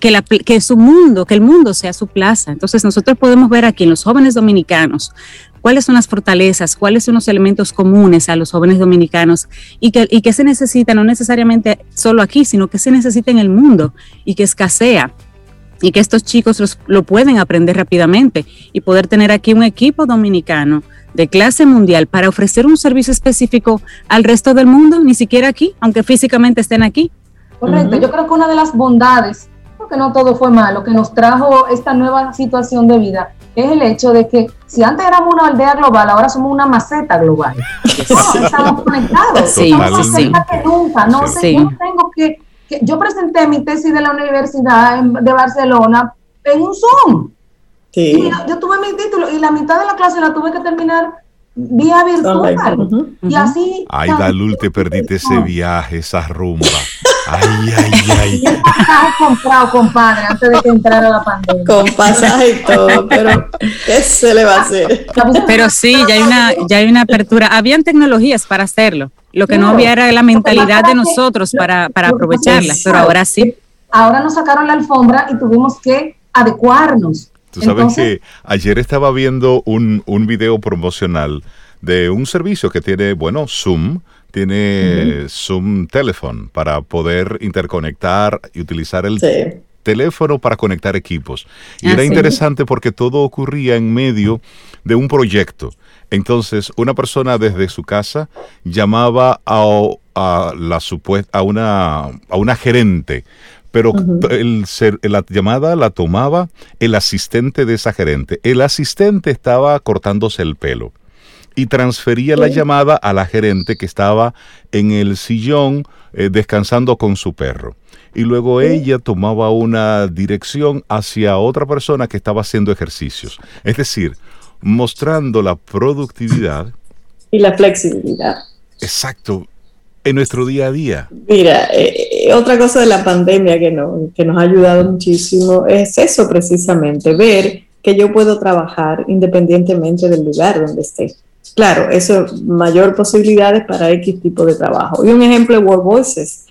que, la, que su mundo, que el mundo sea su plaza. Entonces nosotros podemos ver aquí en los jóvenes dominicanos cuáles son las fortalezas, cuáles son los elementos comunes a los jóvenes dominicanos y que, y que se necesita no necesariamente solo aquí, sino que se necesita en el mundo y que escasea y que estos chicos los, lo pueden aprender rápidamente y poder tener aquí un equipo dominicano de clase mundial para ofrecer un servicio específico al resto del mundo, ni siquiera aquí, aunque físicamente estén aquí. Correcto, yo creo que una de las bondades que no todo fue malo, que nos trajo esta nueva situación de vida, es el hecho de que si antes éramos una aldea global, ahora somos una maceta global. [laughs] estamos conectados, estamos más cerca que nunca. No sé, yo tengo que, yo presenté mi tesis de la Universidad de Barcelona en un Zoom. Sí. yo, tuve mi título y la mitad de la clase la tuve que terminar vía virtual. Y así. Ay, Dalul, te perdiste ese viaje, esa rumba. Ay, ay, ay. [laughs] comprado, compadre, antes de que entrara la pandemia. Con pasaje y todo, pero ¿qué se le va a hacer? Pero sí, ya hay una, ya hay una apertura. Habían tecnologías para hacerlo. Lo que no había era la mentalidad de nosotros para, para aprovecharlas, pero ahora sí. Ahora nos sacaron la alfombra y tuvimos que adecuarnos. Tú sabes que ayer estaba viendo un, un video promocional de un servicio que tiene, bueno, Zoom, tiene Zoom Telephone para poder interconectar y utilizar el teléfono para conectar equipos. Y era interesante porque todo ocurría en medio de un proyecto. Entonces, una persona desde su casa llamaba a, la a una, a una gerente pero el la llamada la tomaba el asistente de esa gerente. El asistente estaba cortándose el pelo y transfería la llamada a la gerente que estaba en el sillón eh, descansando con su perro. Y luego ella tomaba una dirección hacia otra persona que estaba haciendo ejercicios. Es decir, mostrando la productividad. Y la flexibilidad. Exacto, en nuestro día a día. Mira, eh, eh, otra cosa de la pandemia que, no, que nos ha ayudado muchísimo es eso precisamente, ver que yo puedo trabajar independientemente del lugar donde esté. Claro, eso mayor posibilidades para X tipo de trabajo. Y un ejemplo de Word Voices.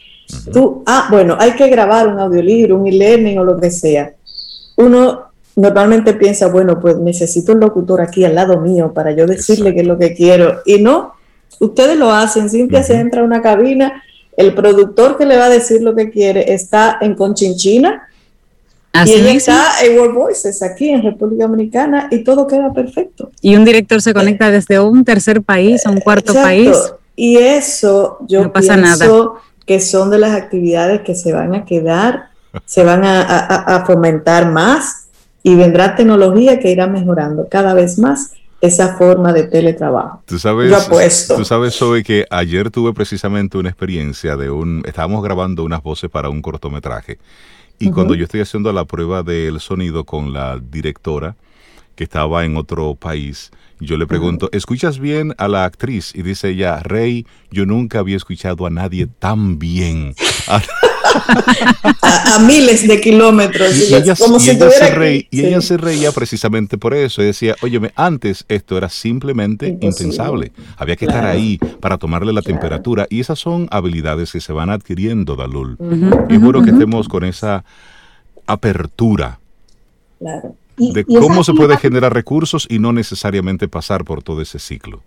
Tú, ah, bueno, hay que grabar un audiolibro, un e-learning o lo que sea. Uno normalmente piensa, bueno, pues necesito un locutor aquí al lado mío para yo decirle qué es lo que quiero. Y no, ustedes lo hacen, Cintia se entra a una cabina, el productor que le va a decir lo que quiere está en Conchinchina. Y ella está en World Voices aquí en República Dominicana y todo queda perfecto. Y un director se conecta desde un tercer país a un cuarto país. Y eso yo pienso que son de las actividades que se van a quedar, se van a, fomentar más y vendrá tecnología que irá mejorando cada vez más esa forma de teletrabajo. Tú sabes, tú sabes, Zoe, que ayer tuve precisamente una experiencia de un, estábamos grabando unas voces para un cortometraje y cuando yo estoy haciendo la prueba del sonido con la directora que estaba en otro país, yo le pregunto, ¿escuchas bien a la actriz? Y dice ella, Rey, yo nunca había escuchado a nadie tan bien. [laughs] a, miles de kilómetros. Y, ella, se reía, precisamente por eso. Y decía, óyeme, antes esto era simplemente impensable. Había que estar ahí para tomarle la temperatura. Y esas son habilidades que se van adquiriendo, Dalul. y es bueno que estemos con esa apertura. De cómo se puede generar recursos y no necesariamente pasar por todo ese ciclo.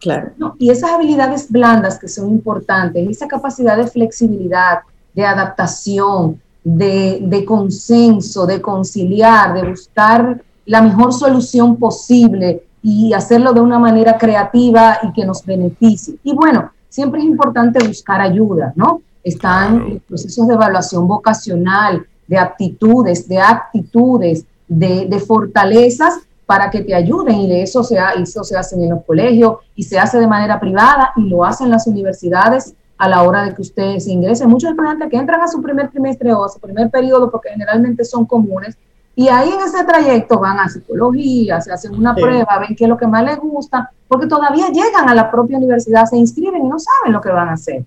Claro. y esas habilidades blandas que son importantes, esa capacidad de flexibilidad, de adaptación, de, consenso, de conciliar, de buscar la mejor solución posible y hacerlo de una manera creativa y que nos beneficie. Y bueno, siempre es importante buscar ayuda, ¿no? Están los procesos de evaluación vocacional, de aptitudes, de actitudes, de, fortalezas para que te ayuden y de eso se, eso se hace en los colegios y se hace de manera privada y lo hacen las universidades a la hora de que ustedes se ingresen. Muchos estudiantes que entran a su primer trimestre o a su primer periodo, porque generalmente son comunes, y ahí en ese trayecto van a psicología, se hacen una prueba, ven qué es lo que más les gusta, porque todavía llegan a la propia universidad, se inscriben y no saben lo que van a hacer,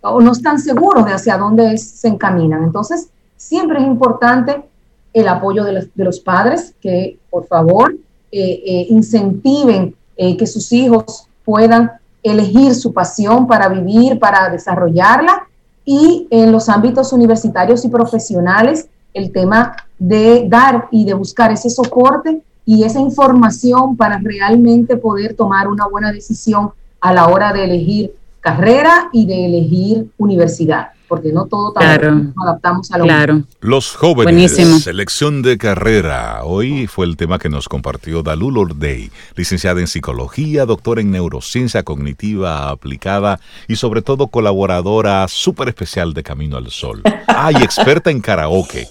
o no están seguros de hacia dónde se encaminan. Entonces, siempre es importante el apoyo de los, padres, que por favor eh, eh, incentiven eh, que sus hijos puedan elegir su pasión para vivir, para desarrollarla. Y en los ámbitos universitarios y profesionales el tema de dar y de buscar ese soporte y esa información para realmente poder tomar una buena decisión a la hora de elegir carrera y de elegir universidad porque no todo también nos adaptamos a lo claro. Los jóvenes, selección de carrera. Hoy fue el tema que nos compartió Dalul Ordey, licenciada en psicología, doctora en neurociencia cognitiva aplicada y sobre todo colaboradora súper especial de Camino al Sol. [laughs] Ay, experta en karaoke.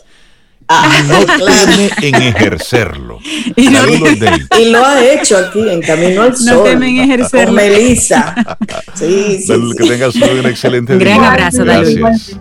Ah, [laughs] no teme en ejercerlo. [laughs] [laughs] Y, lo ha hecho aquí en Camino al Sol. No temen en ejercerlo. Con Melissa. Sí, sí, Que tengas un excelente día. Gran abrazo, Gracias.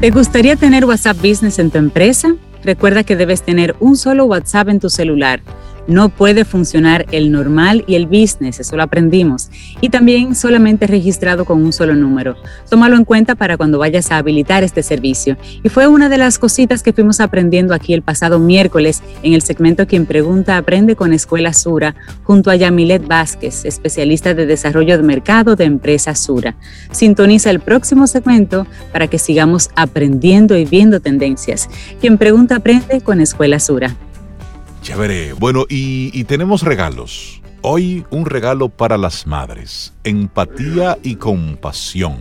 ¿Te gustaría tener WhatsApp Business en tu empresa? Recuerda que debes tener un solo WhatsApp en tu celular no puede funcionar el normal y el business, eso lo aprendimos. Y también solamente registrado con un solo número. Tómalo en cuenta para cuando vayas a habilitar este servicio. Y fue una de las cositas que fuimos aprendiendo aquí el pasado miércoles en el segmento Quien Pregunta Aprende con Escuela Sura, junto a Yamilet Vázquez, especialista de desarrollo de mercado de Empresa Sura. Sintoniza el próximo segmento para que sigamos aprendiendo y viendo tendencias. Quien Pregunta Aprende con Escuela Sura. Chévere. Bueno, y, tenemos regalos. Hoy un regalo para las madres. Empatía y compasión.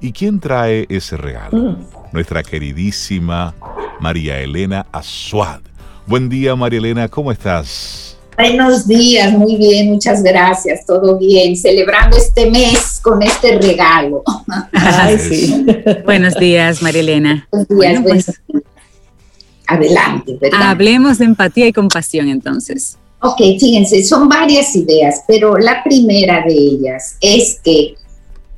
¿Y quién trae ese regalo? Mm. Nuestra queridísima María Elena Azuad. Buen día, María Elena, ¿cómo estás? Buenos días, muy bien, muchas gracias, todo bien, celebrando este mes con este regalo. Ay, sí. Buenos días, María Elena. Buenos días, pues, adelante, ¿verdad? Hablemos de empatía y compasión entonces. Ok, fíjense, son varias ideas, pero la primera de ellas es que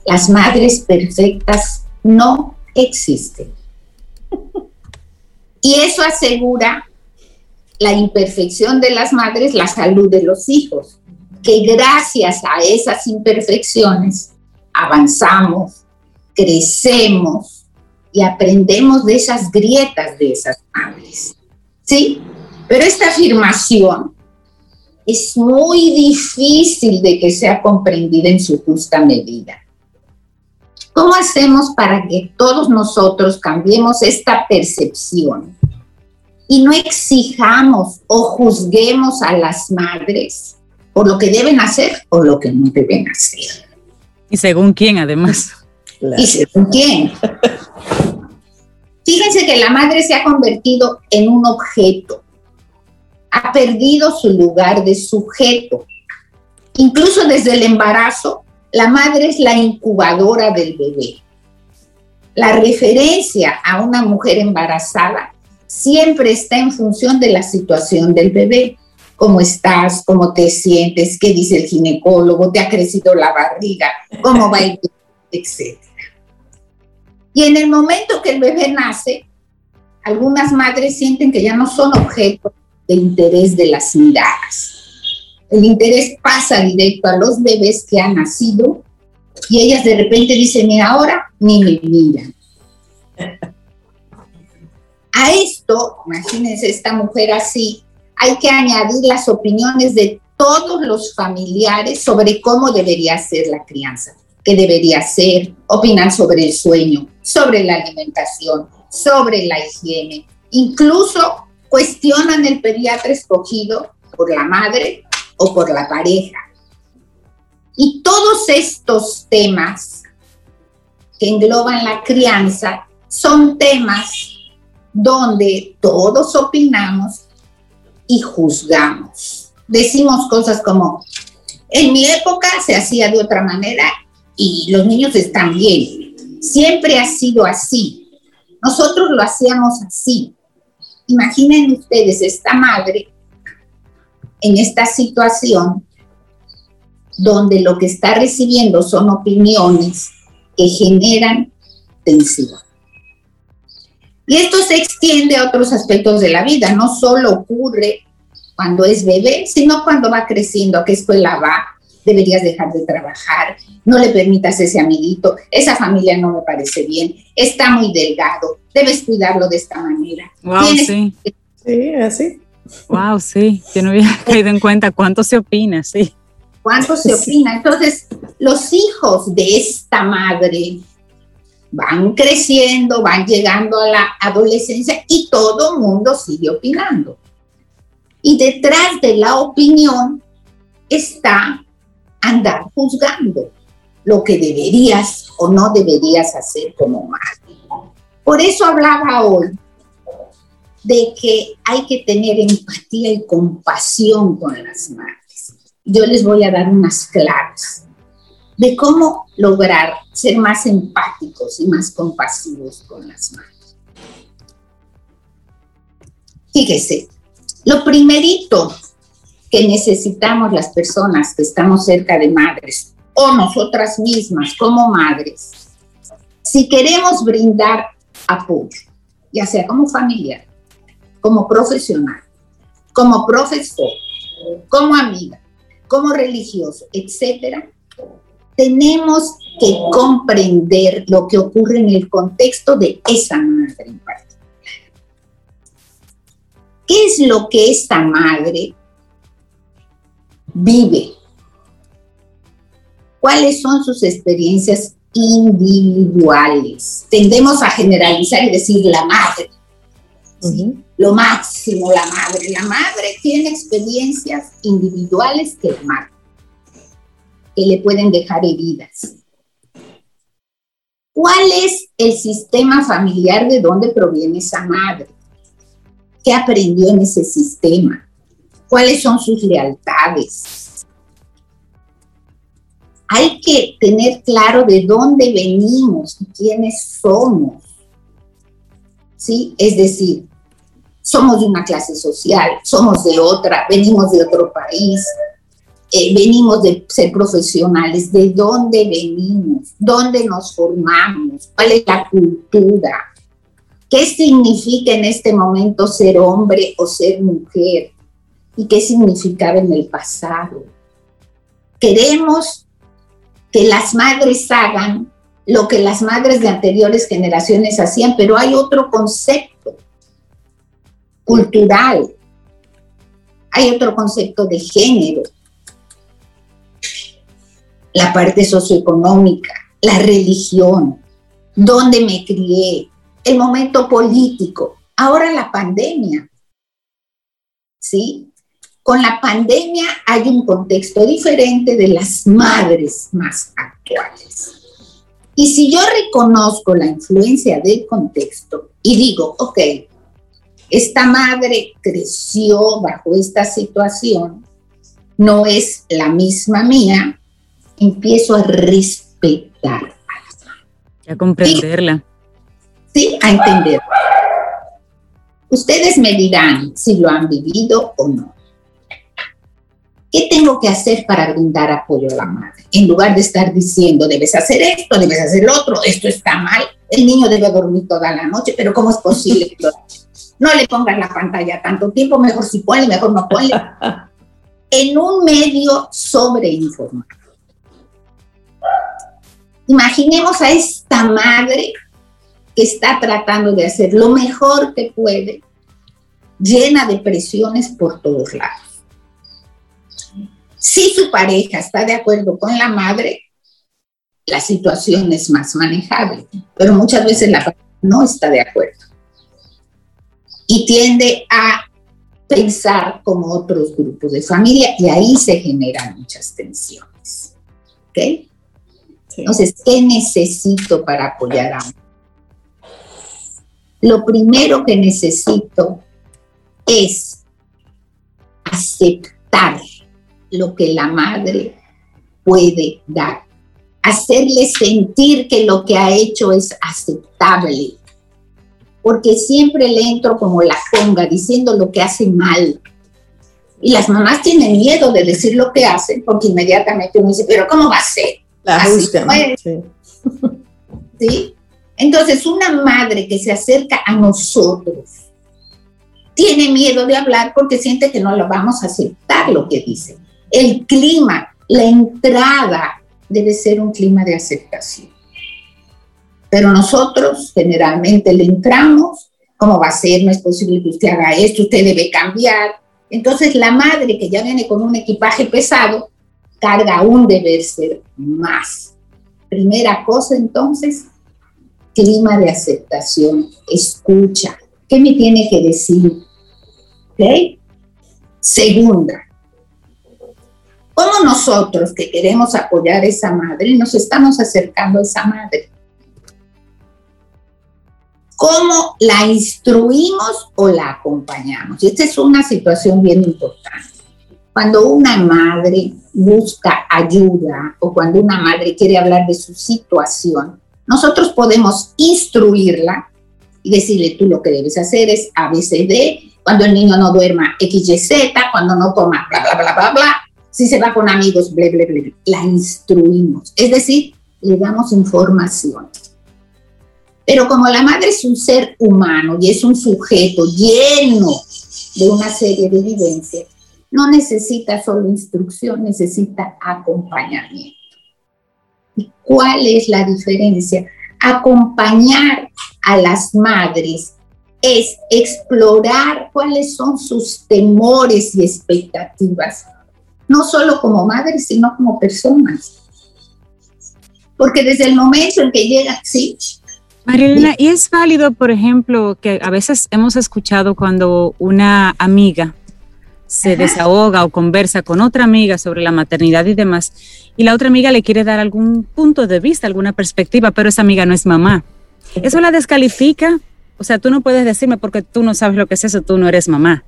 las madres perfectas no existen. [laughs] Y eso asegura la imperfección de las madres, la salud de los hijos, que gracias a esas imperfecciones avanzamos, crecemos, y aprendemos de esas grietas de esas madres. ¿Sí? Pero esta afirmación es muy difícil de que sea comprendida en su justa medida. ¿Cómo hacemos para que todos nosotros cambiemos esta percepción y no exijamos o juzguemos a las madres por lo que deben hacer o lo que no deben hacer? Y según quién, además. ¿Y según quién? Fíjense que la madre se ha convertido en un objeto, ha perdido su lugar de sujeto. Incluso desde el embarazo, la madre es la incubadora del bebé. La referencia a una mujer embarazada siempre está en función de la situación del bebé. ¿Cómo estás? ¿Cómo te sientes? ¿Qué dice el ginecólogo? ¿Te ha crecido la barriga? ¿Cómo va el bebé? [laughs] Etcétera. Y en el momento que el bebé nace, algunas madres sienten que ya no son objeto de interés de las miradas. El interés pasa directo a los bebés que han nacido y ellas de repente dicen, y ahora ni me miran. A esto, imagínense esta mujer así, hay que añadir las opiniones de todos los familiares sobre cómo debería ser la crianza, qué debería ser, opinan sobre el sueño, sobre la alimentación, sobre la higiene, incluso cuestionan el pediatra escogido por la madre o por la pareja. Y todos estos temas que engloban la crianza son temas donde todos opinamos y juzgamos. Decimos cosas como, en mi época se hacía de otra manera y los niños están bien. Siempre ha sido así. Nosotros lo hacíamos así. Imaginen ustedes esta madre en esta situación donde lo que está recibiendo son opiniones que generan tensión. Y esto se extiende a otros aspectos de la vida, no solo ocurre cuando es bebé, sino cuando va creciendo, a qué escuela va, deberías dejar de trabajar, no le permitas ese amiguito, esa familia no me parece bien, está muy delgado, debes cuidarlo de esta manera. Wow, sí. Sí, así. Wow, sí, yo no había [laughs] caído en cuenta cuánto se opina, sí. ¿Cuánto se opina? Entonces, los hijos de esta madre van creciendo, van llegando a la adolescencia y todo mundo sigue opinando. Y detrás de la opinión está andar juzgando lo que deberías o no deberías hacer como madre. Por eso hablaba hoy de que hay que tener empatía y compasión con las madres. Yo les voy a dar unas claves de cómo lograr ser más empáticos y más compasivos con las madres. Fíjese, lo primerito que necesitamos las personas que estamos cerca de madres o nosotras mismas como madres, si queremos brindar apoyo, ya sea como familiar, como profesional, como profesor, como amiga, como religioso, etcétera, tenemos que comprender lo que ocurre en el contexto de esa madre en particular. ¿Qué es lo que esta madre vive? ¿Cuáles son sus experiencias individuales? Tendemos a generalizar y decir la madre lo máximo la madre. La madre tiene experiencias individuales que la marcan, que le pueden dejar heridas. ¿Cuál es el sistema familiar de dónde proviene esa madre? ¿Qué aprendió en ese sistema? ¿Cuáles son sus lealtades? Hay que tener claro de dónde venimos y quiénes somos. ¿Sí? Es decir, somos de una clase social, somos de otra, venimos de otro país, eh, venimos de ser profesionales, de dónde venimos, dónde nos formamos, cuál es la cultura, qué significa en este momento ser hombre o ser mujer y qué significaba en el pasado. Queremos que las madres hagan lo que las madres de anteriores generaciones hacían, pero hay otro concepto cultural, hay otro concepto de género, la parte socioeconómica, la religión, dónde me crié, el momento político, ahora la pandemia. ¿Sí? Con la pandemia hay un contexto diferente de las madres más actuales. Y si yo reconozco la influencia del contexto y digo, ok, esta madre creció bajo esta situación, no es la misma mía, empiezo a respetar a la madre. A comprenderla. Sí, a entenderla. Ustedes me dirán si lo han vivido o no. ¿Qué tengo que hacer para brindar apoyo a la madre? En lugar de estar diciendo, debes hacer esto, debes hacer lo otro, esto está mal, el niño debe dormir toda la noche, pero ¿cómo es posible? No le pongas la pantalla tanto tiempo, mejor si puede, mejor no puede. [laughs] En un medio sobreinformado. Imaginemos a esta madre que está tratando de hacer lo mejor que puede, llena de presiones por todos lados. Si su pareja está de acuerdo con la madre, la situación es más manejable, pero muchas veces la pareja no está de acuerdo y tiende a pensar como otros grupos de familia y ahí se generan muchas tensiones. ¿Ok? Entonces, ¿qué necesito para apoyar a un? Lo primero que necesito es aceptar lo que la madre puede dar, hacerle sentir que lo que ha hecho es aceptable, porque siempre le entro como la ponga diciendo lo que hace mal. Y las mamás tienen miedo de decir lo que hacen, porque inmediatamente uno dice, pero ¿cómo va a ser? La sí. [laughs] ¿Sí? Entonces, una madre que se acerca a nosotros tiene miedo de hablar porque siente que no lo vamos a aceptar lo que dice el clima, la entrada debe ser un clima de aceptación. Pero nosotros generalmente le entramos, ¿cómo va a ser? No es posible que usted haga esto, usted debe cambiar. Entonces la madre que ya viene con un equipaje pesado, carga un deber ser más. Primera cosa entonces, clima de aceptación, escucha. ¿Qué me tiene que decir? ¿Ok? Segunda, ¿Cómo nosotros que queremos apoyar a esa madre nos estamos acercando a esa madre? ¿Cómo la instruimos o la acompañamos? Y esta es una situación bien importante. Cuando una madre busca ayuda o cuando una madre quiere hablar de su situación, nosotros podemos instruirla y decirle, tú lo que debes hacer es ABCD, cuando el niño no duerma XYZ, cuando no toma bla, bla, bla, bla, bla, si se va con amigos, la instruimos. Es decir, le damos información. Pero como la madre es un ser humano y es un sujeto lleno de una serie de vivencias, no necesita solo instrucción, necesita acompañamiento. ¿Y cuál es la diferencia? Acompañar a las madres es explorar cuáles son sus temores y expectativas no solo como madres, sino como personas. Porque desde el momento en que llega, sí. Marilena, ¿y es válido, por ejemplo, que a veces hemos escuchado cuando una amiga se desahoga o conversa con otra amiga sobre la maternidad y demás, y la otra amiga le quiere dar algún punto de vista, alguna perspectiva, pero esa amiga no es mamá. ¿Eso la descalifica? O sea, tú no puedes decirme porque tú no sabes lo que es eso, tú no eres mamá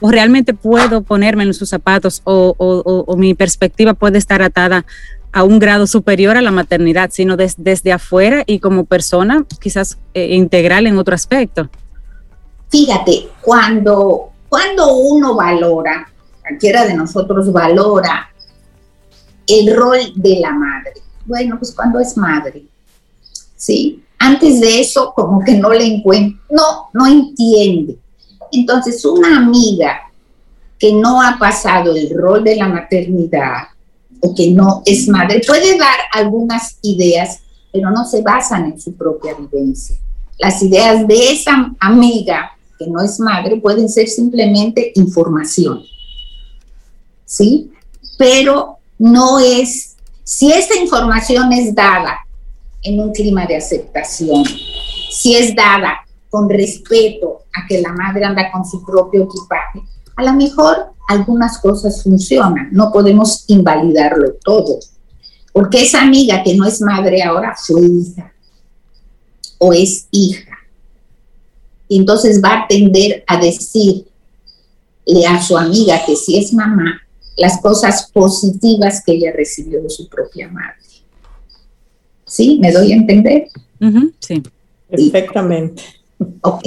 o realmente puedo ponerme en sus zapatos o, mi perspectiva puede estar atada a un grado superior a la maternidad, sino desde afuera y como persona quizás eh, integral en otro aspecto. Fíjate, cuando, cuando uno valora, cualquiera de nosotros valora el rol de la madre, bueno, pues cuando es madre, ¿sí? Antes de eso, como que no le encuentra, no, no entiende entonces, una amiga que no ha pasado el rol de la maternidad o que no es madre puede dar algunas ideas, pero no se basan en su propia vivencia. Las ideas de esa amiga que no es madre pueden ser simplemente información, ¿sí? Pero no es, si esa información es dada en un clima de aceptación, si es dada con respeto a que la madre anda con su propio equipaje, a lo mejor algunas cosas funcionan, no podemos invalidarlo todo, porque esa amiga que no es madre ahora fue hija o es hija. Y entonces va a tender a decirle a su amiga que si es mamá, las cosas positivas que ella recibió de su propia madre. ¿Sí? ¿Me doy a entender? sí. Perfectamente. Ok.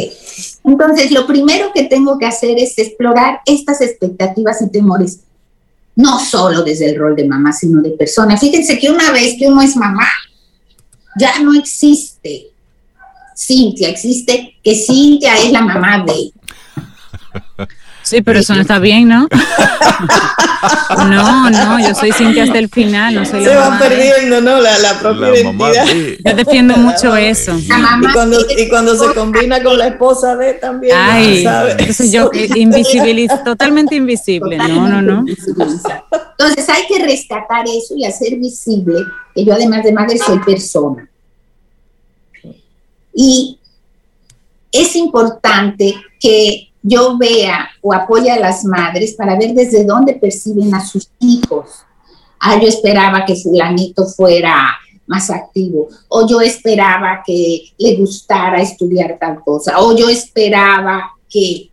Entonces, lo primero que tengo que hacer es explorar estas expectativas y temores, no solo desde el rol de mamá, sino de persona. Fíjense que una vez que uno es mamá, ya no existe Cintia, existe que Cintia es la mamá de. [laughs] Sí, pero eso no está bien, ¿no? [laughs] no, no, yo soy Cintia hasta el final, no soy Se la van mamá. de- perdiendo, ¿no? La, la propia La mamá identidad. de- Yo defiendo mucho eso. Y cuando, de- y cuando se combina con la esposa de también, Ay, ¿sabes? entonces yo eh, invisibilizo, [laughs] totalmente invisible. No, no, no. visibiliza. Entonces hay que rescatar eso y hacer visible que yo además de madre soy persona. Y es importante que yo vea o apoye a las madres para ver desde dónde perciben a sus hijos. Ah, yo esperaba que fulanito fuera más activo, o yo esperaba que le gustara estudiar tal cosa, o yo esperaba que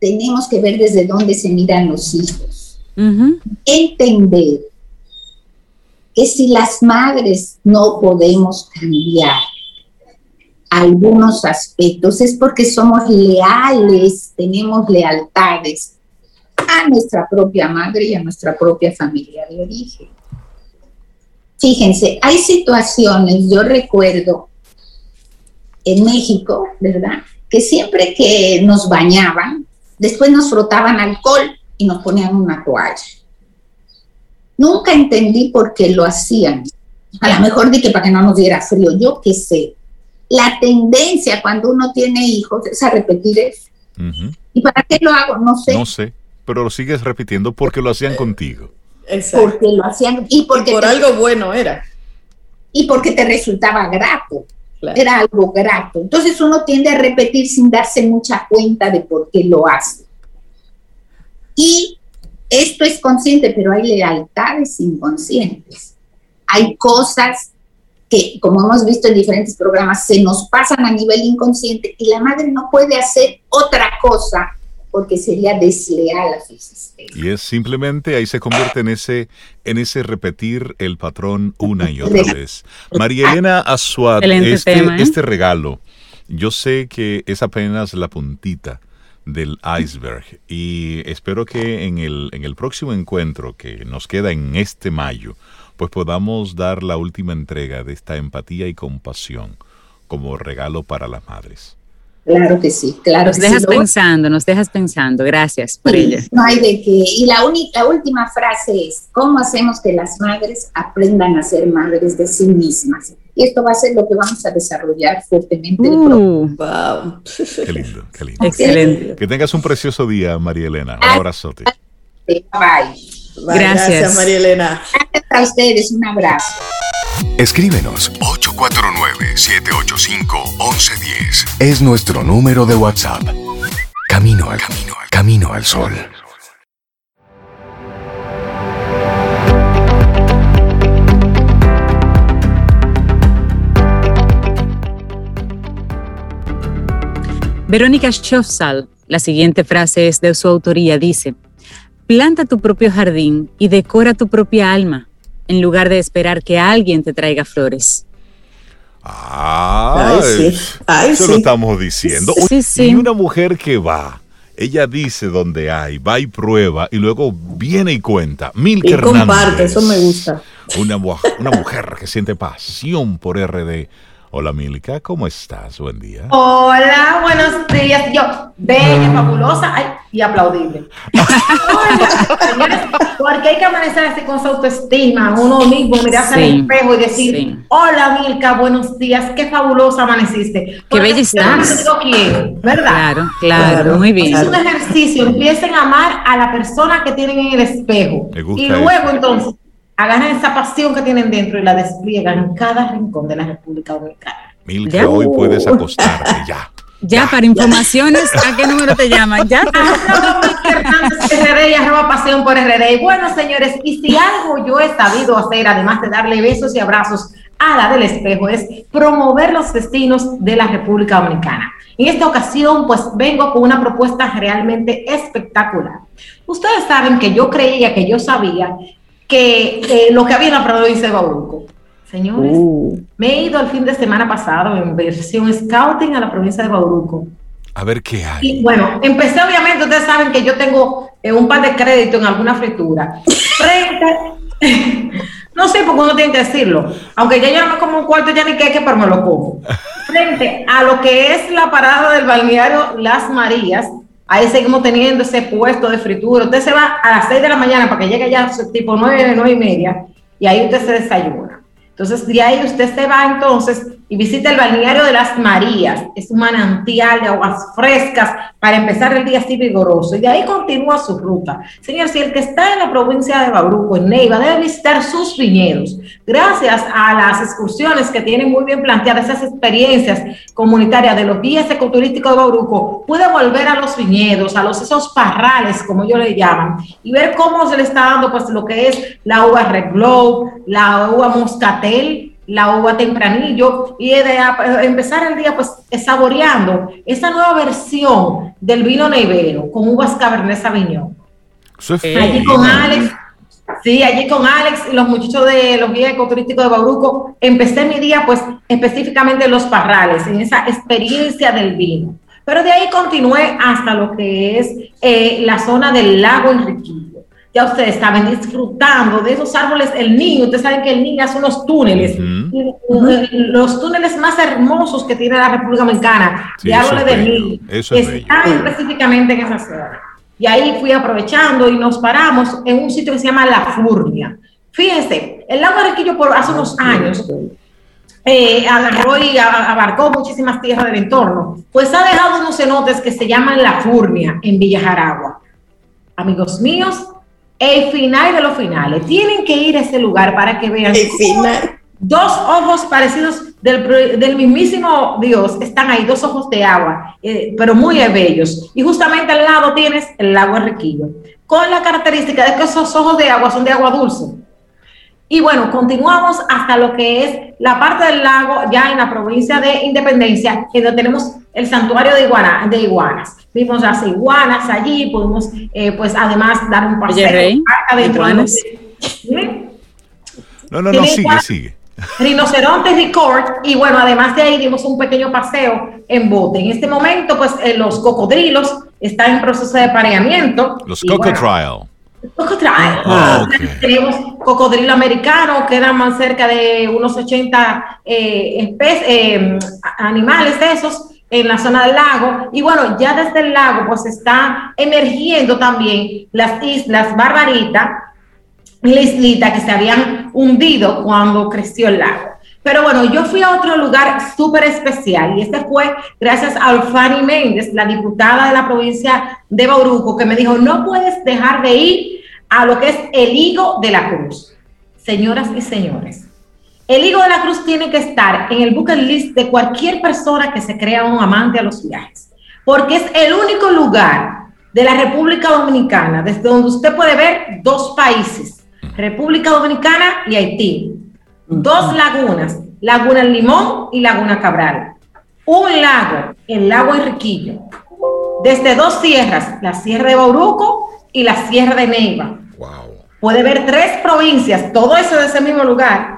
tenemos que ver desde dónde se miran los hijos. Entender que si las madres no podemos cambiar algunos aspectos es porque somos leales, tenemos lealtades a nuestra propia madre y a nuestra propia familia de origen. Fíjense, hay situaciones, yo recuerdo en México, ¿verdad? Que siempre que nos bañaban, después nos frotaban alcohol y nos ponían una toalla. Nunca entendí por qué lo hacían. A lo mejor di que para que no nos diera frío, yo qué sé. La tendencia cuando uno tiene hijos es a repetir eso. ¿Y para qué lo hago? No sé. No sé, pero lo sigues repitiendo porque lo hacían contigo. Exacto. Porque lo hacían y porque, Por te, algo bueno era. y porque te resultaba grato. Claro. Era algo grato. Entonces uno tiende a repetir sin darse mucha cuenta de por qué lo hace. Y esto es consciente, pero hay lealtades inconscientes. Hay cosas que, como hemos visto en diferentes programas, se nos pasan a nivel inconsciente y la madre no puede hacer otra cosa porque sería desleal a su existencia. Y es simplemente ahí se convierte en ese, en ese repetir el patrón una y otra vez. María Elena Azuad, este, tema, ¿eh? este regalo, yo sé que es apenas la puntita del iceberg y espero que en el, en el próximo encuentro que nos queda en este mayo, pues podamos dar la última entrega de esta empatía y compasión como regalo para las madres. Claro que sí, claro Nos que dejas sí. Pensando, nos dejas pensando. Gracias por Sí, ello. No hay de qué. Y la, única, la última frase es, ¿cómo hacemos que las madres aprendan a ser madres de sí mismas? Y esto va a ser lo que vamos a desarrollar fuertemente. el. Uh, Wow. Qué lindo, qué lindo. excelente. Que tengas un precioso día, María Elena. Un abrazote. Bye. Bye, Gracias. Gracias, María Elena. Gracias a ustedes, un abrazo. Escríbenos 849-785-1110. Es nuestro número de WhatsApp. Camino al camino, al camino al sol. Verónica Schofsal, la siguiente frase es de su autoría, dice, planta tu propio jardín y decora tu propia alma, en lugar de esperar que alguien te traiga flores. Ah, Ay, sí. Ay, eso sí. lo estamos diciendo. Sí, sí. Y una mujer que va, ella dice dónde hay, va y prueba, y luego viene y cuenta. Milka Y comparte, eso me gusta. Una, una mujer que siente pasión por RD. Hola Milka, ¿cómo estás? Buen día. Hola, buenos días. Yo, bella, fabulosa ay, y aplaudible. [laughs] Señores, porque hay que amanecer así con su autoestima, uno mismo, mirarse Sí, al espejo y decir, sí. hola Milka, buenos días, qué fabulosa amaneciste. Porque bella yo estás. no digo quién, ¿verdad? Claro, claro, Claro. muy Es bien. un ejercicio, empiecen a amar a la persona que tienen en el espejo. Me gusta y luego eso. entonces agarran esa pasión que tienen dentro y la despliegan en cada rincón de la República Dominicana. Milka, Ya. hoy puedes acostarte ya. Ya, para informaciones, ¿a qué número te llaman? Ya. [laughs] RD y arroba pasión por RD. Y bueno, señores, y si algo yo he sabido hacer, además de darle besos y abrazos a la del espejo, es promover los destinos de la República Dominicana. En esta ocasión, pues vengo con una propuesta realmente espectacular. Ustedes saben que yo creía que yo sabía que eh, lo que había en la provincia de Bauruco. Señores, uh. me he ido el fin de semana pasado en versión scouting a la provincia de Bauruco. A ver qué hay. Y bueno, empecé obviamente, ustedes saben que yo tengo eh, un par de crédito en alguna fritura. Frente, [laughs] no sé por qué uno tiene que decirlo, aunque ya yo no me como un cuarto ya ni queque, pero me lo como. Frente a lo que es la parada del balneario Las Marías, ahí seguimos teniendo ese puesto de fritura. Usted se va a las 6 de la mañana para que llegue ya tipo 9, 9 y media, y ahí usted se desayuna. Entonces, de ahí usted se va entonces y visita el balneario de las Marías. Es un manantial de aguas frescas para empezar el día así vigoroso. Y de ahí continúa su ruta. Señor, si el que está en la provincia de Bauruco, en Neiva, debe visitar sus viñedos. Gracias a las excursiones que tienen muy bien planteadas, esas experiencias comunitarias de los guías ecoturísticos de Bauruco, puede volver a los viñedos, a los esos parrales, como ellos le llaman, y ver cómo se le está dando pues lo que es la uva Red Globe, la uva Moscatel, la uva tempranillo y de empezar el día pues saboreando esa nueva versión del vino nevero con uvas Cabernet Sauvignon. allí con Alex, sí, allí con Alex y los muchachos de los guías ecoturísticos de Bauruco, empecé mi día pues específicamente en los parrales, en esa experiencia del vino. Pero de ahí continué hasta lo que es eh, la zona del lago Enriquillo ya ustedes estaban disfrutando de esos árboles, el niño, ustedes saben que el niño hace unos túneles, los túneles más hermosos que tiene la República Dominicana, de árboles de niño, están específicamente en esa zona. Y ahí fui aprovechando y nos paramos en un sitio que se llama La Furnia. Fíjense, el lago Arequillo por hace unos años eh, agarró y abarcó muchísimas tierras del entorno, pues ha dejado unos cenotes que se llaman La Furnia en Villa Jaragua. Amigos míos, el final de los finales. Tienen que ir a ese lugar para que vean. El final. Dos ojos parecidos del, mismísimo Dios están ahí, dos ojos de agua, eh, pero muy bellos. Y justamente al lado tienes el lago Enriquillo, con la característica de que esos ojos de agua son de agua dulce. Y bueno, continuamos hasta lo que es la parte del lago, ya en la provincia de Independencia, en donde tenemos el santuario de, iguana, de iguanas. Vimos las iguanas allí, pudimos, eh, pues además, dar un paseo Rey, adentro No, no, no, sigue, sigue. Rinoceronte Record, y bueno, además de ahí dimos un pequeño paseo en bote. En este momento, pues eh, los cocodrilos están en proceso de pareamiento. Los cocodrilos. Ah, Tenemos cocodrilo americano, quedan más cerca de unos 80 eh, eh, animales de esos en la zona del lago. Y bueno, ya desde el lago pues está emergiendo también las islas Barbarita y la islita que se habían hundido cuando creció el lago. Pero bueno, yo fui a otro lugar súper especial y este fue gracias a Alfani Méndez, la diputada de la provincia de Bauruco, que me dijo, no puedes dejar de ir a lo que es el higo de la cruz. Señoras y señores, el higo de la cruz tiene que estar en el bucket list de cualquier persona que se crea un amante a los viajes, porque es el único lugar de la República Dominicana desde donde usted puede ver dos países, República Dominicana y Haití dos lagunas, Laguna Limón y Laguna Cabral. Un lago, el lago Enriquillo. Desde dos sierras, la Sierra de Bauruco y la Sierra de Neiva. Puede ver tres provincias, todo eso de ese mismo lugar,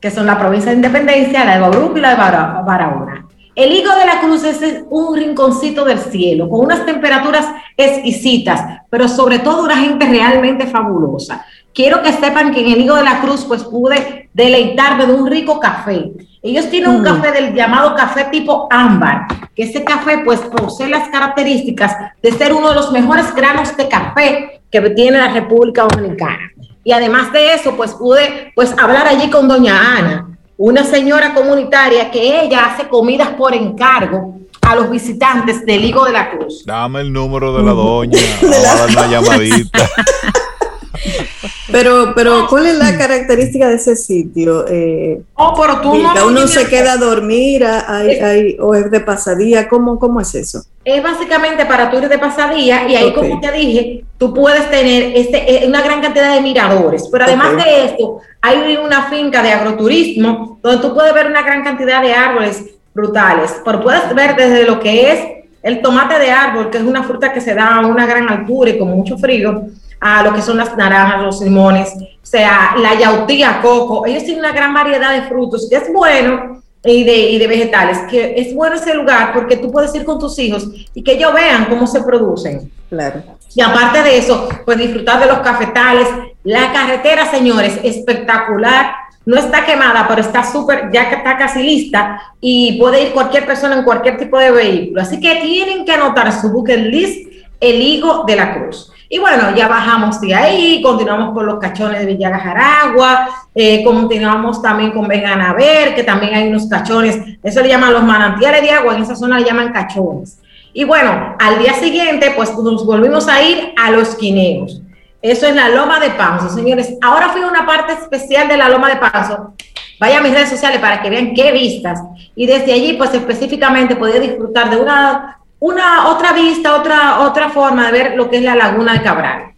que son la provincia de Independencia, la de Bauruco y la de Barahona. El higo de la cruz es un rinconcito del cielo, con unas temperaturas exquisitas, pero sobre todo una gente realmente fabulosa quiero que sepan que en el Higo de la Cruz pues pude deleitarme de un rico café. Ellos tienen un mm. café del llamado café tipo ámbar, que ese café pues posee las características de ser uno de los mejores granos de café que tiene la República Dominicana. Y además de eso pues pude pues hablar allí con doña Ana, una señora comunitaria que ella hace comidas por encargo a los visitantes del Higo de la Cruz. Dame el número de la doña, [laughs] a una llamadita. [laughs] Pero, pero ¿cuál es la característica de ese sitio? Eh, oh, pero tú no uno se queda a dormir hay, o es de pasadía, ¿cómo, ¿cómo es eso? Es básicamente para tú ir de pasadía y ahí, como te dije, tú puedes tener este, eh, una gran cantidad de miradores. Pero además de esto, hay una finca de agroturismo donde tú puedes ver una gran cantidad de árboles frutales. Pero puedes ver desde lo que es el tomate de árbol, que es una fruta que se da a una gran altura y con mucho frío, a lo que son las naranjas, los limones, o sea, la yautía, coco. Ellos tienen una gran variedad de frutos. Es bueno y de, y de vegetales, que es bueno ese lugar porque tú puedes ir con tus hijos y que ellos vean cómo se producen. Claro. Y aparte de eso, pues disfrutar de los cafetales. La carretera, señores, espectacular. No está quemada, pero está súper, ya que está casi lista y puede ir cualquier persona en cualquier tipo de vehículo. Así que tienen que anotar su bucket list el higo de la cruz. Y bueno, ya bajamos de ahí, continuamos con los cachones de Villa Gajaragua, eh, continuamos también con Vengan a ver, que también hay unos cachones, eso le llaman los manantiales de agua, en esa zona le llaman cachones. Y bueno, al día siguiente, pues nos volvimos a ir a los quineos. Eso es la Loma de Panzo, señores. Ahora fui a una parte especial de la Loma de Panzo. Vaya a mis redes sociales para que vean qué vistas. Y desde allí, pues específicamente podía disfrutar de una una otra vista, otra, otra forma de ver lo que es la laguna de Cabral.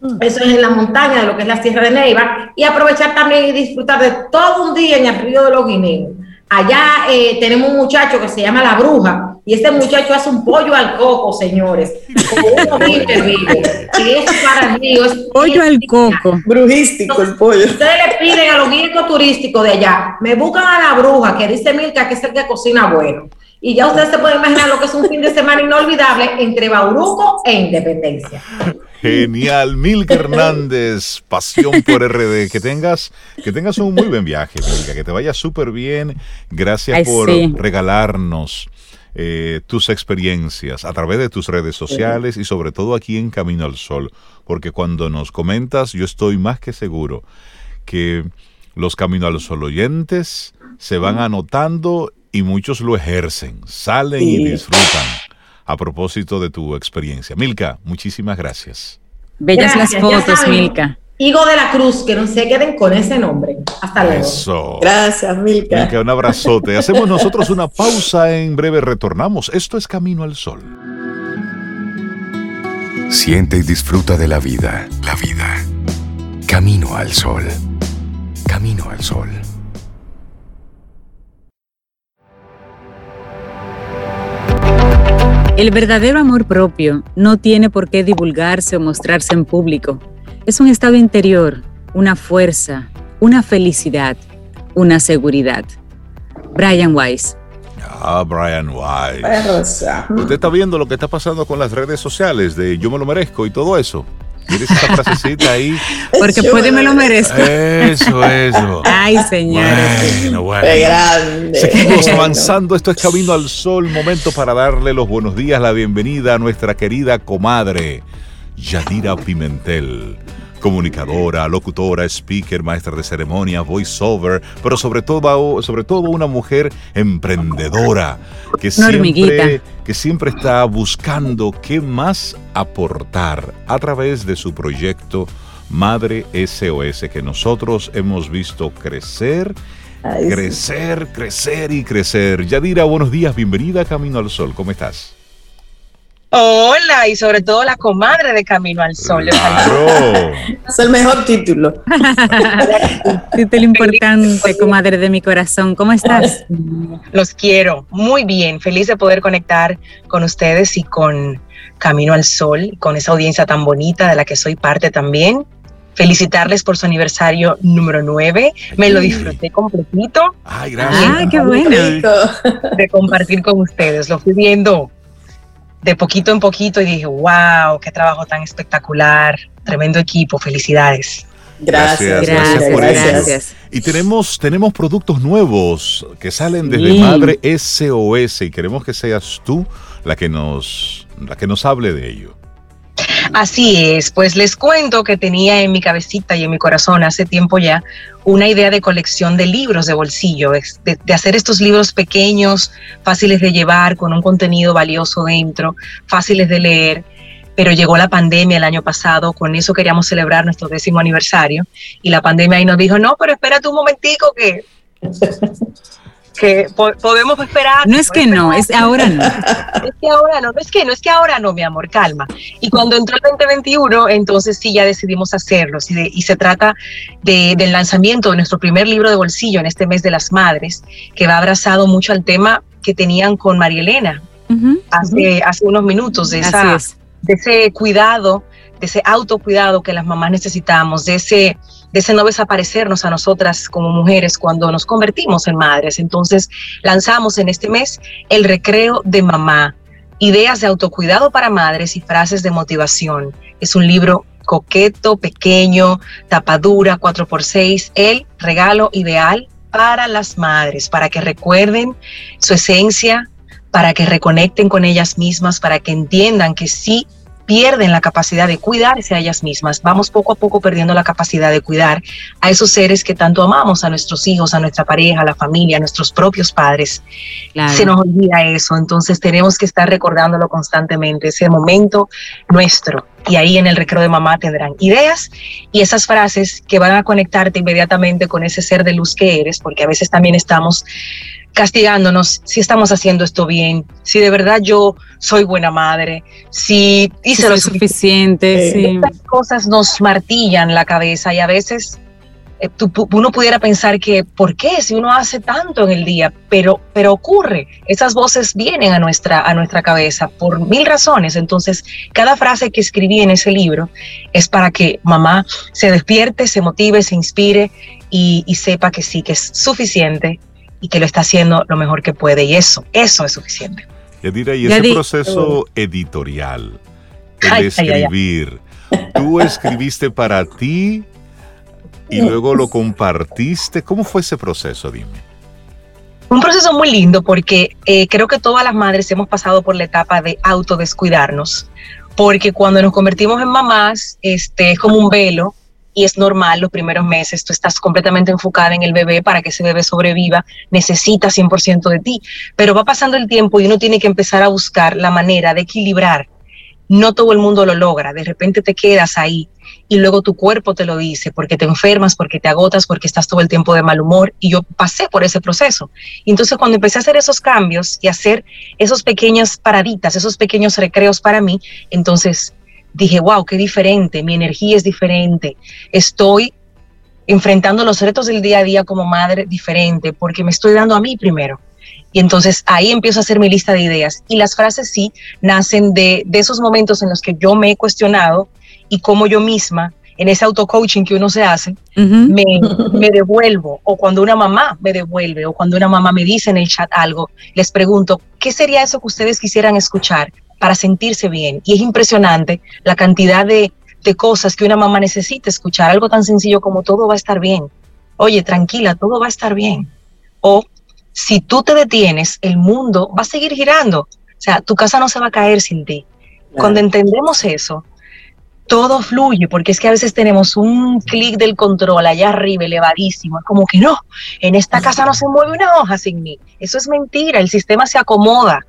Mm. Eso es en la montaña de lo que es la Sierra de Neiva y aprovechar también y disfrutar de todo un día en el río de los Guineos. Allá eh, tenemos un muchacho que se llama La Bruja y ese muchacho hace un pollo al coco, señores. Como uno [laughs] terrible. Y eso para mí es pollo al coco. Brujístico el pollo. Ustedes le piden a los guías turísticos de allá, me buscan a La Bruja, que dice Milka que es el que cocina bueno. Y ya ustedes se pueden imaginar lo que es un fin de semana inolvidable entre Bauruco e Independencia. Genial, Milka Hernández, pasión por RD. Que tengas, que tengas un muy buen viaje, Milka, que te vaya súper bien. Gracias por regalarnos eh, tus experiencias a través de tus redes sociales y sobre todo aquí en Camino al Sol, porque cuando nos comentas, yo estoy más que seguro que los Camino al Sol oyentes se van anotando y muchos lo ejercen, salen y disfrutan. A propósito de tu experiencia. Milka, muchísimas gracias. Bellas las fotos, Milka. Higo de la Cruz, que no se queden con ese nombre. Hasta luego. Eso. Gracias, Milka. Milka, un abrazote. Hacemos nosotros una pausa, en breve retornamos. Esto es Camino al Sol. Siente y disfruta de la vida. La vida. Camino al Sol. Camino al Sol. El verdadero amor propio no tiene por qué divulgarse o mostrarse en público. Es un estado interior, una fuerza, una felicidad, una seguridad. Brian Weiss. Ah, Brian Weiss. Usted está viendo lo que está pasando con las redes sociales de yo me lo merezco y todo eso. ¿Quieres esa frasecita ahí? [laughs] Porque puede me lo merezco. Eso, eso. Ay, señores. Bueno, bueno. grande. Seguimos avanzando. Esto es Camino al Sol. Momento para darle los buenos días, la bienvenida a nuestra querida comadre, Yadira Pimentel comunicadora, locutora, speaker, maestra de ceremonia, voiceover, pero sobre todo, sobre todo una mujer emprendedora que siempre, que siempre está buscando qué más aportar a través de su proyecto Madre SOS, que nosotros hemos visto crecer. crecer, crecer y crecer. Yadira, buenos días, bienvenida a Camino al Sol, ¿cómo estás? Hola, y sobre todo la comadre de Camino al Sol. es el mejor título. [laughs] título importante, comadre de mi corazón. ¿Cómo estás? Los quiero. Muy bien. Feliz de poder conectar con ustedes y con Camino al Sol, con esa audiencia tan bonita de la que soy parte también. Felicitarles por su aniversario número 9. Me lo disfruté completito. Ay, gracias. Ah, qué bueno. De compartir con ustedes. Lo fui viendo de poquito en poquito y dije, wow, qué trabajo tan espectacular, tremendo equipo, felicidades. Gracias, gracias, gracias, Y tenemos, tenemos productos nuevos que salen desde Madre SOS y queremos que seas tú la que nos, la que nos hable de ello. Así es, pues les cuento que tenía en mi cabecita y en mi corazón hace tiempo ya una idea de colección de libros de bolsillo, de, hacer estos libros pequeños, fáciles de llevar, con un contenido valioso dentro, fáciles de leer. Pero llegó la pandemia el año pasado, con eso queríamos celebrar nuestro décimo aniversario y la pandemia ahí nos dijo, no, pero espérate un momentico que que podemos esperar. No es que no, es ahora no. [laughs] Es que ahora no, no es que no, es que ahora no, mi amor, calma. Y cuando entró el 2021, entonces sí ya decidimos hacerlo. Y, se trata del lanzamiento de nuestro primer libro de bolsillo en este mes de las madres, que va abrazado mucho al tema que tenían con María Elena hace, hace unos minutos, de, esa, de ese cuidado, de ese autocuidado que las mamás necesitamos, de ese de ese no desaparecernos a nosotras como mujeres cuando nos convertimos en madres. Entonces lanzamos en este mes el recreo de mamá, ideas de autocuidado para madres y frases de motivación. Es un libro coqueto, pequeño, tapadura, 4x6, el regalo ideal para las madres, para que recuerden su esencia, para que reconecten con ellas mismas, para que entiendan que sí pierden la capacidad de cuidarse a ellas mismas. Vamos poco a poco perdiendo la capacidad de cuidar a esos seres que tanto amamos, a nuestros hijos, a nuestra pareja, a la familia, a nuestros propios padres. Se nos olvida eso, entonces tenemos que estar recordándolo constantemente, ese momento nuestro. Y ahí en el recreo de mamá tendrán ideas y esas frases que van a conectarte inmediatamente con ese ser de luz que eres, porque a veces también estamos castigándonos si estamos haciendo esto bien, si de verdad yo soy buena madre, si hice lo suficiente. Sí. Estas cosas nos martillan la cabeza y a veces eh, uno pudiera pensar que, ¿por qué? Si uno hace tanto en el día, pero, pero ocurre, esas voces vienen a nuestra, a nuestra cabeza por mil razones. Entonces, cada frase que escribí en ese libro es para que mamá se despierte, se motive, se inspire y, y sepa que sí, que es suficiente y que lo está haciendo lo mejor que puede. Y eso, eso es suficiente. Yadira, y ese proceso editorial, el escribir, tú [laughs] escribiste para ti y luego lo compartiste. ¿Cómo fue ese proceso? Dime. Un proceso muy lindo porque eh, creo que todas las madres hemos pasado por la etapa de autodescuidarnos, porque cuando nos convertimos en mamás, este, es como un velo y es normal los primeros meses, tú estás completamente enfocada en el bebé para que ese bebé sobreviva, necesita 100% de ti, pero va pasando el tiempo y uno tiene que empezar a buscar la manera de equilibrar. No todo el mundo lo logra, de repente te quedas ahí y luego tu cuerpo te lo dice, porque te enfermas, porque te agotas, porque estás todo el tiempo de mal humor y yo pasé por ese proceso. Entonces cuando empecé a hacer esos cambios y hacer esos pequeñas paraditas, esos pequeños recreos para mí, entonces dije, wow, qué diferente, mi energía es diferente, estoy enfrentando los retos del día a día como madre diferente, porque me estoy dando a mí primero. Y entonces ahí empiezo a hacer mi lista de ideas. Y las frases sí nacen de, de esos momentos en los que yo me he cuestionado y como yo misma, en ese auto-coaching que uno se hace, me, me, devuelvo. O cuando una mamá me devuelve, o cuando una mamá me dice en el chat algo, les pregunto, ¿qué sería eso que ustedes quisieran escuchar? Para sentirse bien. Y es impresionante la cantidad de, cosas que una mamá necesita escuchar. Algo tan sencillo como todo va a estar bien. Oye, tranquila, todo va a estar bien. O si tú te detienes, el mundo va a seguir girando. O sea, tu casa no se va a caer sin ti. Cuando entendemos eso, todo fluye, porque es que a veces tenemos un clic del control allá arriba, elevadísimo. Es como que no, en esta casa no se mueve una hoja sin mí. Eso es mentira, el sistema se acomoda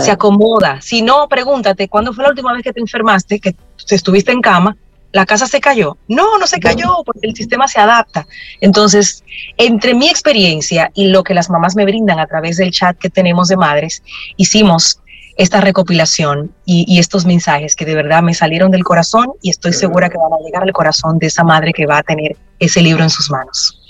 se acomoda. Si no, pregúntate, ¿cuándo fue la última vez que te enfermaste, que estuviste en cama? ¿La casa se cayó? No, no se cayó porque el sistema se adapta. Entonces, entre mi experiencia y lo que las mamás me brindan a través del chat que tenemos de madres, hicimos esta recopilación y, estos mensajes que de verdad me salieron del corazón y estoy segura que van a llegar al corazón de esa madre que va a tener ese libro en sus manos.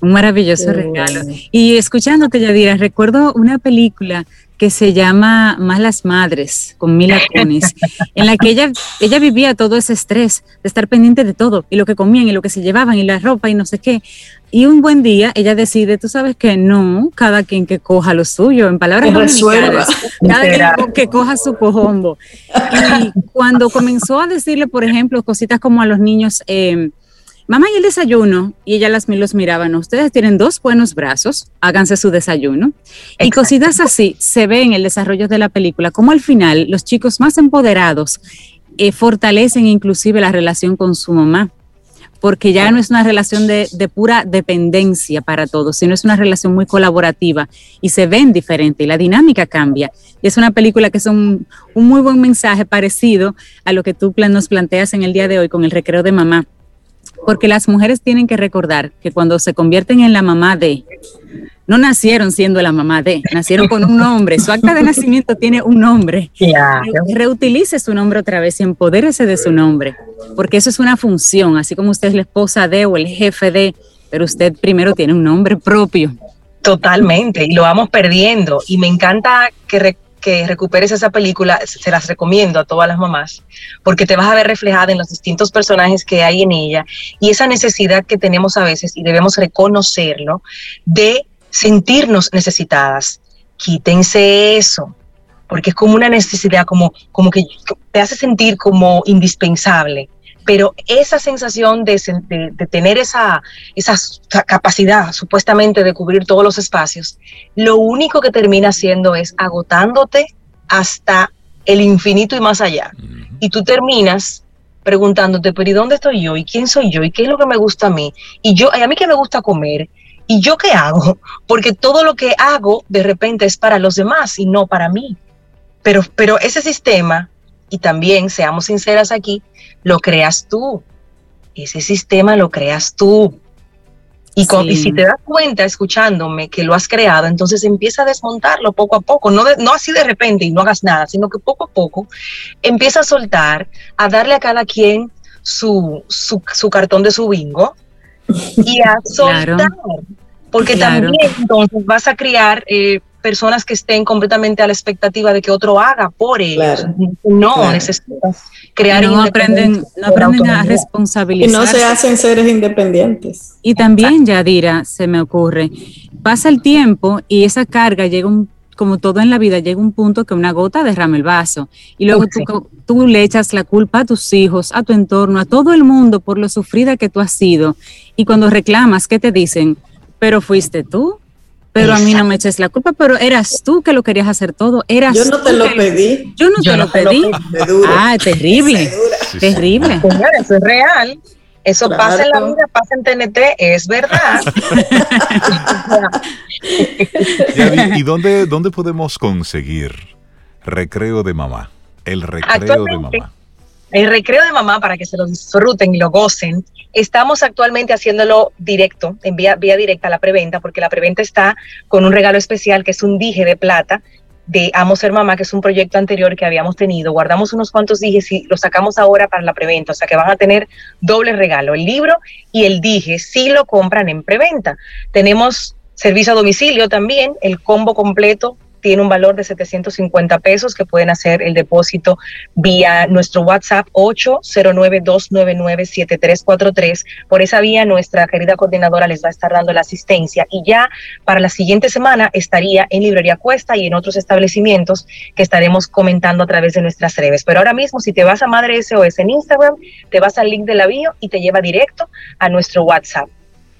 Un maravilloso regalo. Y escuchándote, Yadira, recuerdo una película que se llama Más las Madres, con Mila Kunis, en la que ella, ella vivía todo ese estrés de estar pendiente de todo, y lo que comían, y lo que se llevaban, y la ropa, y no sé qué. Y un buen día ella decide, tú sabes que no, cada quien que coja lo suyo, en palabras dominicanas, cada quien que coja su cojombo. Y cuando comenzó a decirle, por ejemplo, cositas como a los niños, eh, mamá y el desayuno, y ella las los miraban, ustedes tienen dos buenos brazos, háganse su desayuno. Y cositas así se ve en el desarrollo de la película, como al final los chicos más empoderados eh, fortalecen inclusive la relación con su mamá, porque ya no es una relación de, pura dependencia para todos, sino es una relación muy colaborativa. Y se ven diferente y la dinámica cambia. Y es una película que es un, un muy buen mensaje parecido a lo que tú nos planteas en el día de hoy con el recreo de mamá porque las mujeres tienen que recordar que cuando se convierten en la mamá de, no nacieron siendo la mamá de, nacieron con un nombre, su acta de nacimiento tiene un nombre. Reutilice su nombre otra vez y empodérese de su nombre, porque eso es una función, así como usted es la esposa de o el jefe de, pero usted primero tiene un nombre propio. Totalmente, y lo vamos perdiendo. Y me encanta que, que recuperes esa película, se las recomiendo a todas las mamás, porque te vas a ver reflejada en los distintos personajes que hay en ella y esa necesidad que tenemos a veces, y debemos reconocerlo, de sentirnos necesitadas. Quítense eso, porque es como una necesidad, como, como que te hace sentir como indispensable. Pero esa sensación de, de, tener esa, esa capacidad supuestamente de cubrir todos los espacios, lo único que termina haciendo es agotándote hasta el infinito y más allá. Y tú terminas preguntándote, pero ¿y dónde estoy yo? ¿Y quién soy yo? ¿Y qué es lo que me gusta a mí? Y yo, a mí que me gusta comer, ¿Y yo qué hago? [laughs] Porque todo lo que hago de repente es para los demás y no para mí. Pero, pero ese sistema, y también seamos sinceras aquí, lo creas tú. Ese sistema lo creas tú. Y, y, si te das cuenta escuchándome que lo has creado, entonces empieza a desmontarlo poco a poco, no, no así de repente y no hagas nada, sino que poco a poco empieza a soltar, a darle a cada quien su, su, su cartón de su bingo, y a [laughs] soltar. Porque también entonces vas a criar eh, personas que estén completamente a la expectativa de que otro haga por ellos. No necesitas crear. no aprenden, no aprenden a responsabilizar. Y no se hacen seres independientes. Y también, Yadira, se me ocurre, pasa el tiempo y esa carga llega un como todo en la vida, llega un punto que una gota derrama el vaso y luego tú, le echas la culpa a tus hijos, a tu entorno, a todo el mundo por lo sufrida que tú has sido. Y cuando reclamas, ¿qué te dicen? Pero fuiste tú, pero a mí no me eches la culpa, pero eras tú que lo querías hacer todo, eras Yo no te lo pedí. Yo no te lo pedí. ah, terrible, terrible. eso es real. Eso pasa en la vida, pasa en TNT, es verdad. [laughs] ¿Y dónde, dónde podemos conseguir Recreo de Mamá? El Recreo de Mamá. El recreo de mamá, para que se lo disfruten y lo gocen, estamos actualmente haciéndolo directo, en vía, directa a la preventa, porque la preventa está con un regalo especial que es un dije de plata de Amo Ser Mamá, que es un proyecto anterior que habíamos tenido. Guardamos unos cuantos dijes y los sacamos ahora para la preventa, o sea que van a tener doble regalo, el libro y el dije, si lo compran en preventa. Tenemos servicio a domicilio también, el combo completo tiene un valor de 750 pesos que pueden hacer el depósito vía nuestro WhatsApp 809-299-7343. Por esa vía nuestra querida coordinadora les va a estar dando la asistencia y ya para la siguiente semana estaría en Librería Cuesta y en otros establecimientos que estaremos comentando a través de nuestras redes. Pero ahora mismo si te vas a Madre SOS en Instagram, te vas al link de la bio y te lleva directo a nuestro WhatsApp.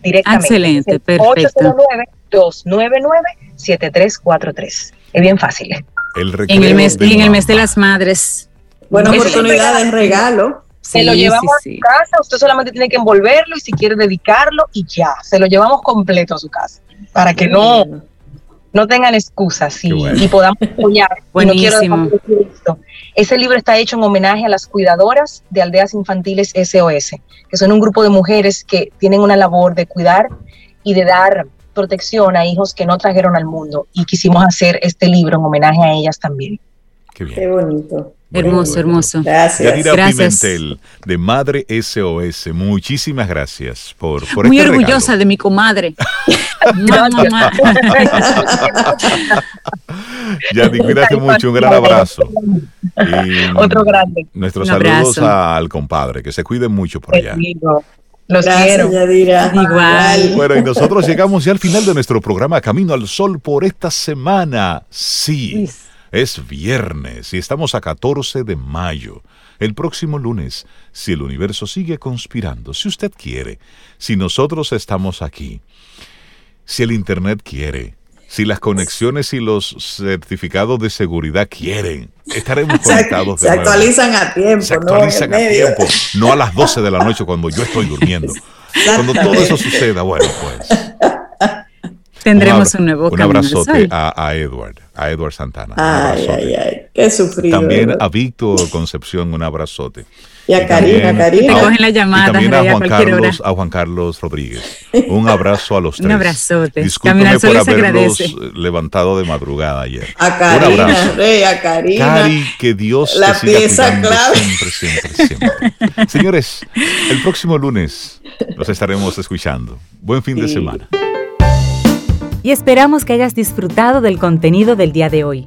Directamente. Excelente, perfecto. 809 299-7343. Es bien fácil. en el mes, en el mes de las madres. Buena oportunidad de regalo. Se lo llevamos a su casa, usted solamente tiene que envolverlo y si quiere dedicarlo y ya, se lo llevamos completo a su casa para que no, no tengan excusas y, y podamos apoyar. Buenísimo. Ese libro está hecho en homenaje a las cuidadoras de aldeas infantiles SOS, que son un grupo de mujeres que tienen una labor de cuidar y de dar protección a hijos que no trajeron al mundo y quisimos hacer este libro en homenaje a ellas también. Qué, bien. Qué bonito. Hermoso, hermoso. Gracias. Yadira gracias. Pimentel, de Madre SOS, muchísimas gracias por, por Muy este orgullosa de mi comadre. [laughs] mamá. [laughs] Yadi, cuídate mucho, un gran abrazo. Otro grande. Nuestros saludos al compadre, que se cuiden mucho por allá. Los quiero. Igual. Bueno, y nosotros [laughs] llegamos ya al final de nuestro programa Camino al Sol por esta semana. Sí, es viernes y estamos a 14 de mayo. El próximo lunes, si el universo sigue conspirando, si usted quiere, si nosotros estamos aquí, si el Internet quiere, si las conexiones y los certificados de seguridad quieren, estaremos conectados. Se, actualizan a tiempo. Se actualizan a tiempo, no a las 12 de la noche cuando yo estoy durmiendo. Cuando todo eso suceda, bueno, pues. Tendremos un, nuevo Un abrazote a, Edward. a Edward Santana. Ay, ay, ay, qué sufrido. También a Víctor Concepción, un abrazote. Y a Karina, Karina. Te cogen la llamada, y también a Juan, hora. Carlos, a Juan Carlos Rodríguez. Un abrazo a los [laughs] tres. Un abrazote. Discúlpeme por haberlos agradece. levantado de madrugada ayer. A Un Karina, abrazo. Rey, a Karina. Cari, que Dios La te siga pieza cuidando clave. siempre, siempre, siempre. [laughs] Señores, el próximo lunes nos estaremos escuchando. Buen fin de semana. y esperamos que hayas disfrutado del contenido del día de hoy.